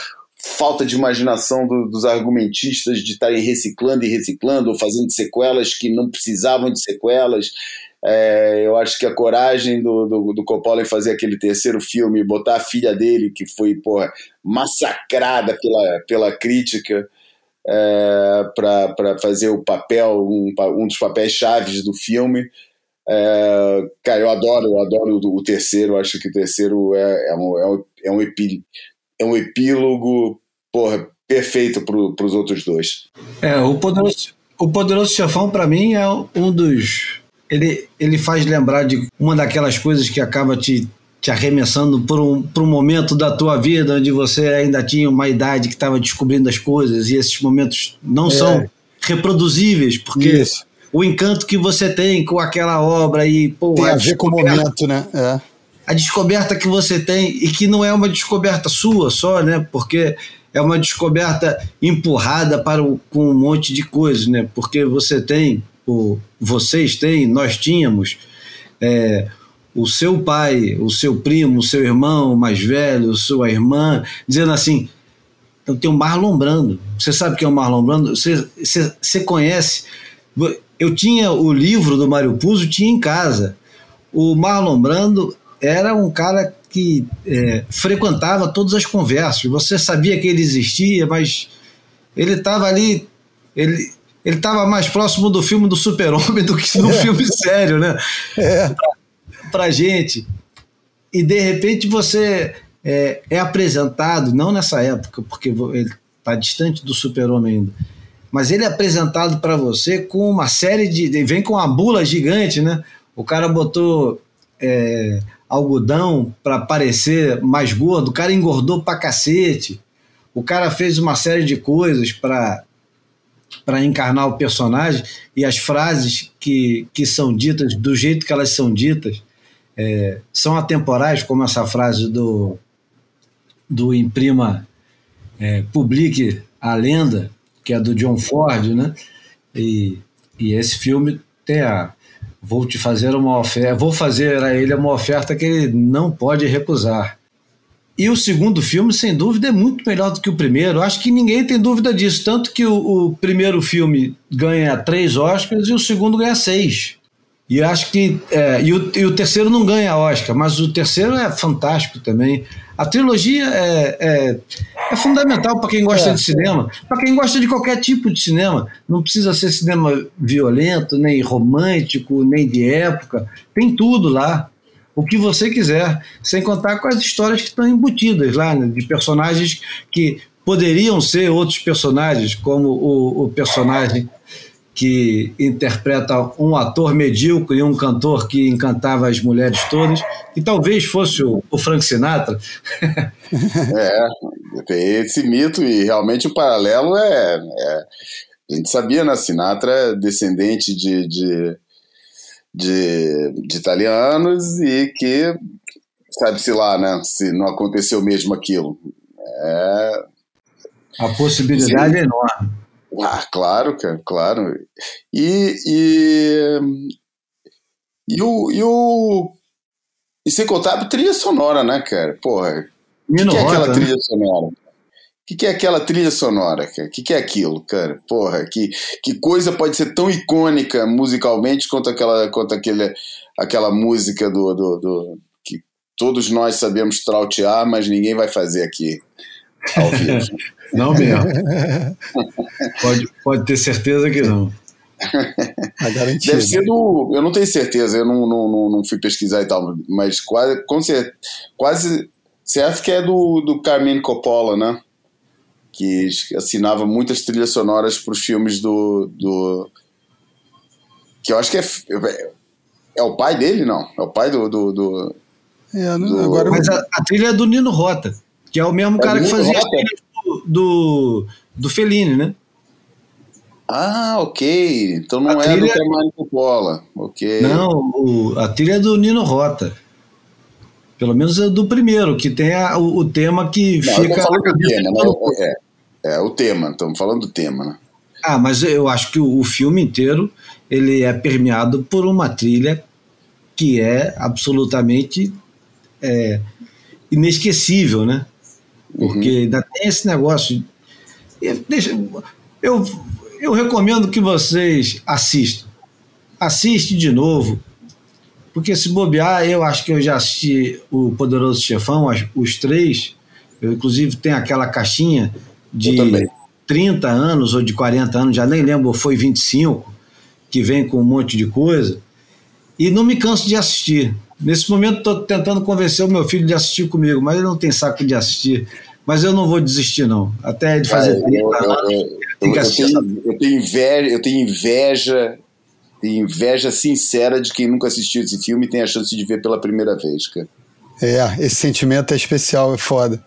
falta de imaginação do, dos argumentistas de estarem reciclando e reciclando, ou fazendo sequelas que não precisavam de sequelas. É, eu acho que a coragem do, do, do, Coppola em fazer aquele terceiro filme, botar a filha dele, que foi porra, massacrada pela, pela crítica, é, para fazer o papel, um, um dos papéis chaves do filme. É, cara, eu adoro, eu adoro o, o terceiro, acho que o terceiro é, é, um, é, um, é, um, é epílogo porra, perfeito para os outros dois. É, o Poderoso, o Poderoso Chefão, para mim, é um dos ele, ele faz lembrar de uma daquelas coisas que acaba te, te arremessando por um, por um momento da tua vida onde você ainda tinha uma idade que estava descobrindo as coisas e esses momentos não é. são reproduzíveis, porque Isso. o encanto que você tem com aquela obra e pô, tem a, a ver com o momento, né? É. A descoberta que você tem e que não é uma descoberta sua só, né? Porque é uma descoberta empurrada para o, com um monte de coisas, né? Porque você tem o, vocês têm, nós tínhamos, é, o seu pai, o seu primo, o seu irmão mais velho, sua irmã, dizendo assim: eu tenho Marlon Brando. Você sabe quem é o Marlon Brando? Você, você, você conhece? Eu tinha o livro do Mário Puzo, tinha em casa. O Marlon Brando era um cara que é, frequentava todas as conversas. Você sabia que ele existia, mas ele estava ali. Ele, ele estava mais próximo do filme do Super-Homem do que do é. filme sério, né? É. Pra, pra, gente. E de repente você é, é apresentado, não nessa época, porque ele está distante do Super-Homem ainda, mas ele é apresentado para você com uma série de. Vem com uma bula gigante, né? O cara botou é, algodão para parecer mais gordo, o cara engordou pra cacete. O cara fez uma série de coisas para para encarnar o personagem e as frases que, que são ditas do jeito que elas são ditas é, são atemporais, como essa frase do, do Imprima é, Publique a Lenda, que é do John Ford, né? E, e esse filme tem a. Vou te fazer uma oferta, vou fazer a ele uma oferta que ele não pode recusar. E o segundo filme, sem dúvida, é muito melhor do que o primeiro. Acho que ninguém tem dúvida disso. Tanto que o, o primeiro filme ganha três Oscars e o segundo ganha seis. E acho que. É, e, o, e o terceiro não ganha Oscar, mas o terceiro é fantástico também. A trilogia é, é, é fundamental para quem gosta é, de cinema, para quem gosta de qualquer tipo de cinema. Não precisa ser cinema violento, nem romântico, nem de época. Tem tudo lá. O que você quiser, sem contar com as histórias que estão embutidas lá, né, de personagens que poderiam ser outros personagens, como o, o personagem que interpreta um ator medíocre e um cantor que encantava as mulheres todas, que talvez fosse o, o Frank Sinatra. [laughs] é, tem esse mito e realmente o paralelo é, é a gente sabia, né? Sinatra é descendente de, de, de, de italianos e que sabe-se lá, né? Se não aconteceu mesmo aquilo. É... A possibilidade Sim. é enorme. Ah, claro, cara, claro. E, e, e o. E, o, e sem contar a trilha sonora, né, cara? Porra. O que, que, é aquela né? trilha sonora? O que, que é aquela trilha sonora, cara? O que, que é aquilo, cara? Porra, que, que coisa pode ser tão icônica musicalmente quanto aquela, quanto aquele, aquela música do, do, do que todos nós sabemos trautear, mas ninguém vai fazer aqui ao vivo. [laughs] Não mesmo. pode, pode ter certeza que não. Deve ser do. Eu não tenho certeza, eu não, não, não, não fui pesquisar e tal, mas quase, com certeza, quase certo que é do, do Carmine Coppola, né? Que assinava muitas trilhas sonoras para os filmes do, do. Que eu acho que é. É o pai dele, não? É o pai do. do, do, é, não, do... Agora, mas a, a, trilha é do Nino Rota, que é o mesmo é cara que fazia Rota? do, do Fellini, né? Ah, ok. Então não a é trilha... do Carmine Coppola. Ok. Não, o, a trilha é do Nino Rota. Pelo menos é do primeiro, que tem a, o, o, tema que não, fica. falando do tema, né? É, é, o tema, estamos falando do tema, né? Ah, mas eu acho que o, o filme inteiro ele é permeado por uma trilha que é absolutamente é, inesquecível, né? Porque uhum. ainda tem esse negócio. Deixa, eu, eu recomendo que vocês assistam. Assiste de novo. Porque se bobear, eu acho que eu já assisti o Poderoso Chefão, os três. Eu, inclusive, tenho aquela caixinha de 30 anos ou de 40 anos, já nem lembro, foi 25, que vem com um monte de coisa. E não me canso de assistir. Nesse momento estou tentando convencer o meu filho de assistir comigo, mas ele não tem saco de assistir. Mas eu não vou desistir, não. Até de fazer eu, eu, eu, eu, tenho, eu tenho inveja, eu tenho inveja, inveja sincera de quem nunca assistiu esse filme e tem a chance de ver pela primeira vez, cara. É, esse sentimento é especial, é foda.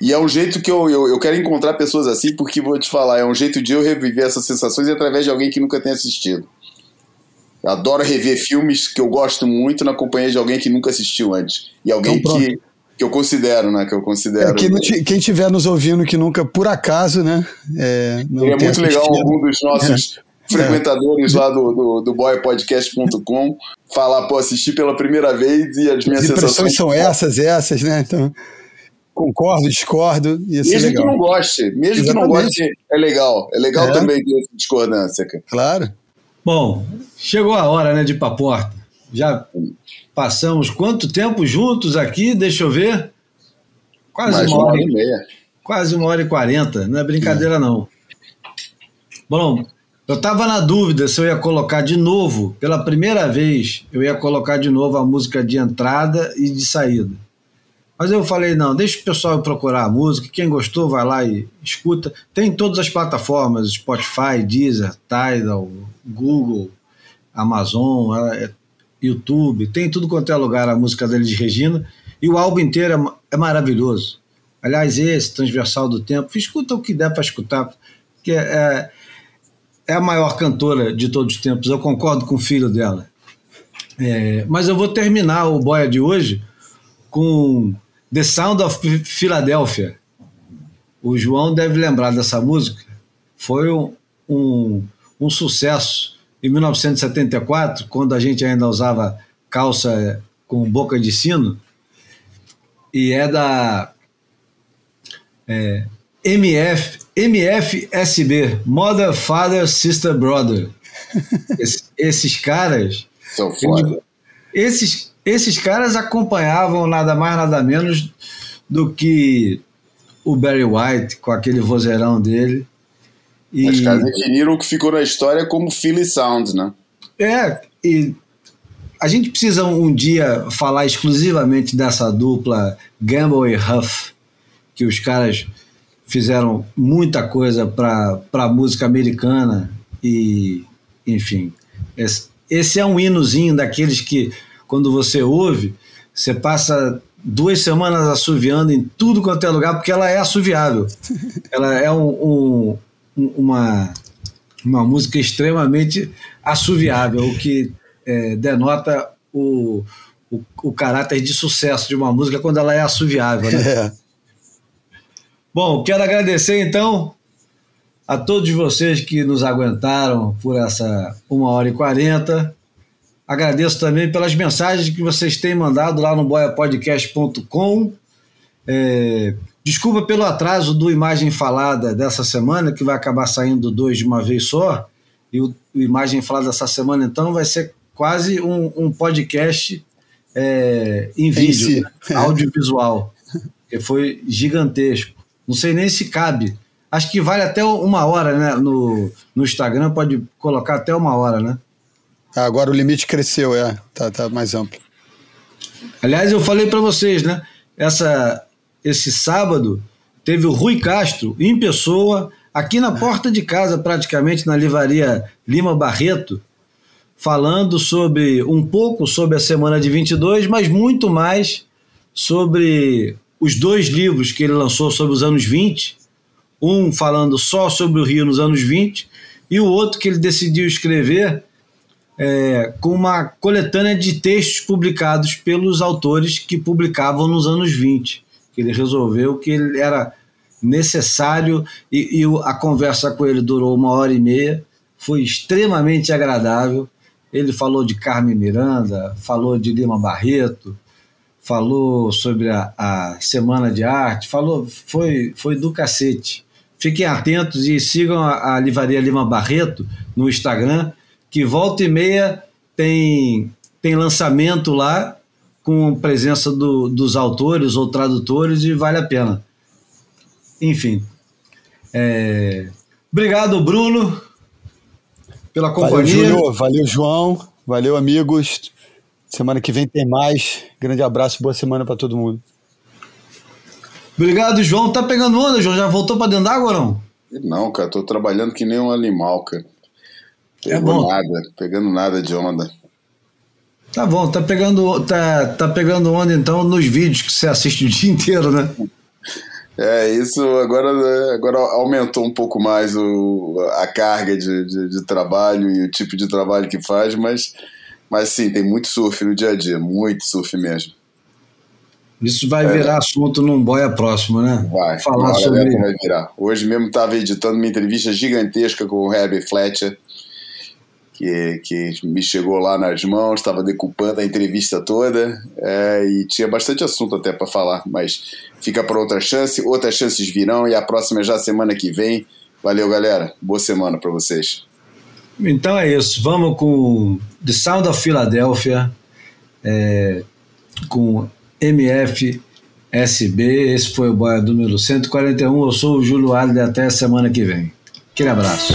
E é um jeito que eu, eu, eu, quero encontrar pessoas assim, porque vou te falar, é um jeito de eu reviver essas sensações através de alguém que nunca tenha assistido. Eu adoro rever filmes que eu gosto muito na companhia de alguém que nunca assistiu antes. E alguém então, que, que eu considero, né? Que eu considero. É, quem, quem tiver nos ouvindo que nunca, por acaso, né? É, é muito legal algum dos nossos. [laughs] [laughs] frequentadores lá do, do, do boypodcast.com falar, pô, assistir pela primeira vez e as minhas as sensações. são essas, essas, né? Então. Concordo, discordo. mesmo que não goste, mesmo Exatamente. que não goste, é legal. É legal é. também ter essa discordância, cara. Claro. Bom, chegou a hora né, de ir para a porta. Já passamos quanto tempo juntos aqui? Deixa eu ver. Quase Mais uma hora e meia. Quase uma hora e quarenta. Não é brincadeira, é. não. Bom, eu estava na dúvida se eu ia colocar de novo, pela primeira vez, eu ia colocar de novo a música de entrada e de saída. Mas eu falei, não, deixa o pessoal procurar a música, quem gostou vai lá e escuta. Tem em todas as plataformas, Spotify, Deezer, Tidal, Google, Amazon, é, YouTube, tem tudo quanto é lugar a música dele de Regina, e o álbum inteiro é, é maravilhoso. Aliás, esse, Transversal do Tempo, escuta o que der para escutar, que é, é, é a maior cantora de todos os tempos, eu concordo com o filho dela. É, mas eu vou terminar o Boia de hoje com The Sound of Philadelphia. O João deve lembrar dessa música. Foi um, um, um sucesso em 1974, quando a gente ainda usava calça com boca de sino. E é da é, MF, MFSB, Mother, Father, Sister, Brother. [laughs] Es, esses caras. São foda. Esses, esses caras acompanhavam nada mais, nada menos do que o Barry White, com aquele vozeirão dele. E... Os caras definiram o que ficou na história como Philly Sound, né? É, e a gente precisa um dia falar exclusivamente dessa dupla Gamble e Huff, que os caras fizeram muita coisa para a música americana e, enfim, esse, esse é um hinozinho daqueles que, quando você ouve, você passa duas semanas assoviando em tudo quanto é lugar, porque ela é assoviável. [laughs] ela é um, um, uma, uma música extremamente assoviável, o que é, denota o, o, o, caráter de sucesso de uma música quando ela é assoviável. Né? É. Bom, quero agradecer então a todos vocês que nos aguentaram por essa uma hora e quarenta. Agradeço também pelas mensagens que vocês têm mandado lá no boiapodcast.com. É, desculpa pelo atraso do Imagem Falada dessa semana, que vai acabar saindo dois de uma vez só. E o, o Imagem Falada dessa semana, então, vai ser quase um, um podcast é, em vídeo, né? audiovisual, que foi gigantesco. Não sei nem se cabe. Acho que vale até uma hora, né? No, no Instagram pode colocar até uma hora, né? Ah, agora o limite cresceu, é. Tá, tá mais amplo. Aliás, eu falei para vocês, né? Essa, esse sábado teve o Rui Castro em pessoa, aqui na porta de casa, praticamente, na livraria Lima Barreto, falando sobre um pouco sobre a semana de 22, mas muito mais sobre os dois livros que ele lançou sobre os anos 20, um falando só sobre o Rio nos anos 20 e o outro que ele decidiu escrever é, com uma coletânea de textos publicados pelos autores que publicavam nos anos 20. Que ele resolveu que ele era necessário e, e a conversa com ele durou uma hora e meia, foi extremamente agradável. Ele falou de Carmen Miranda, falou de Lima Barreto, falou sobre a, a Semana de Arte, falou, foi, foi do cacete. Fiquem atentos e sigam a, a Livraria Lima Barreto no Instagram, que volta e meia tem, tem lançamento lá com presença do, dos autores ou tradutores e vale a pena. Enfim. É... Obrigado, Bruno, pela companhia. Valeu, Júlio. Valeu, João. Valeu, amigos. Semana que vem tem mais. Grande abraço, boa semana para todo mundo. Obrigado, João. Tá pegando onda, João? Já voltou para dentro d'água não? Não, cara, tô trabalhando que nem um animal, cara. é bom. nada, pegando nada de onda. Tá bom, tá pegando, tá, tá pegando onda então nos vídeos que você assiste o dia inteiro, né? É, isso agora, agora aumentou um pouco mais o, a carga de, de, de trabalho e o tipo de trabalho que faz, mas mas sim, tem muito surf no dia a dia, muito surf mesmo. Isso vai é. virar assunto num boia próximo, né? Vai. Falar sobre. Vai virar. Hoje mesmo estava editando uma entrevista gigantesca com o Herbie Fletcher, que, que me chegou lá nas mãos, estava decupando a entrevista toda é, e tinha bastante assunto até para falar, mas fica para outra chance, outras chances virão e a próxima é já semana que vem. Valeu, galera. Boa semana para vocês. Então é isso. Vamos com The Sound of Philadelphia, é, com MF SB. Esse foi o boia número 141. Eu sou o Júlio Alde. Até semana que vem. Aquele abraço.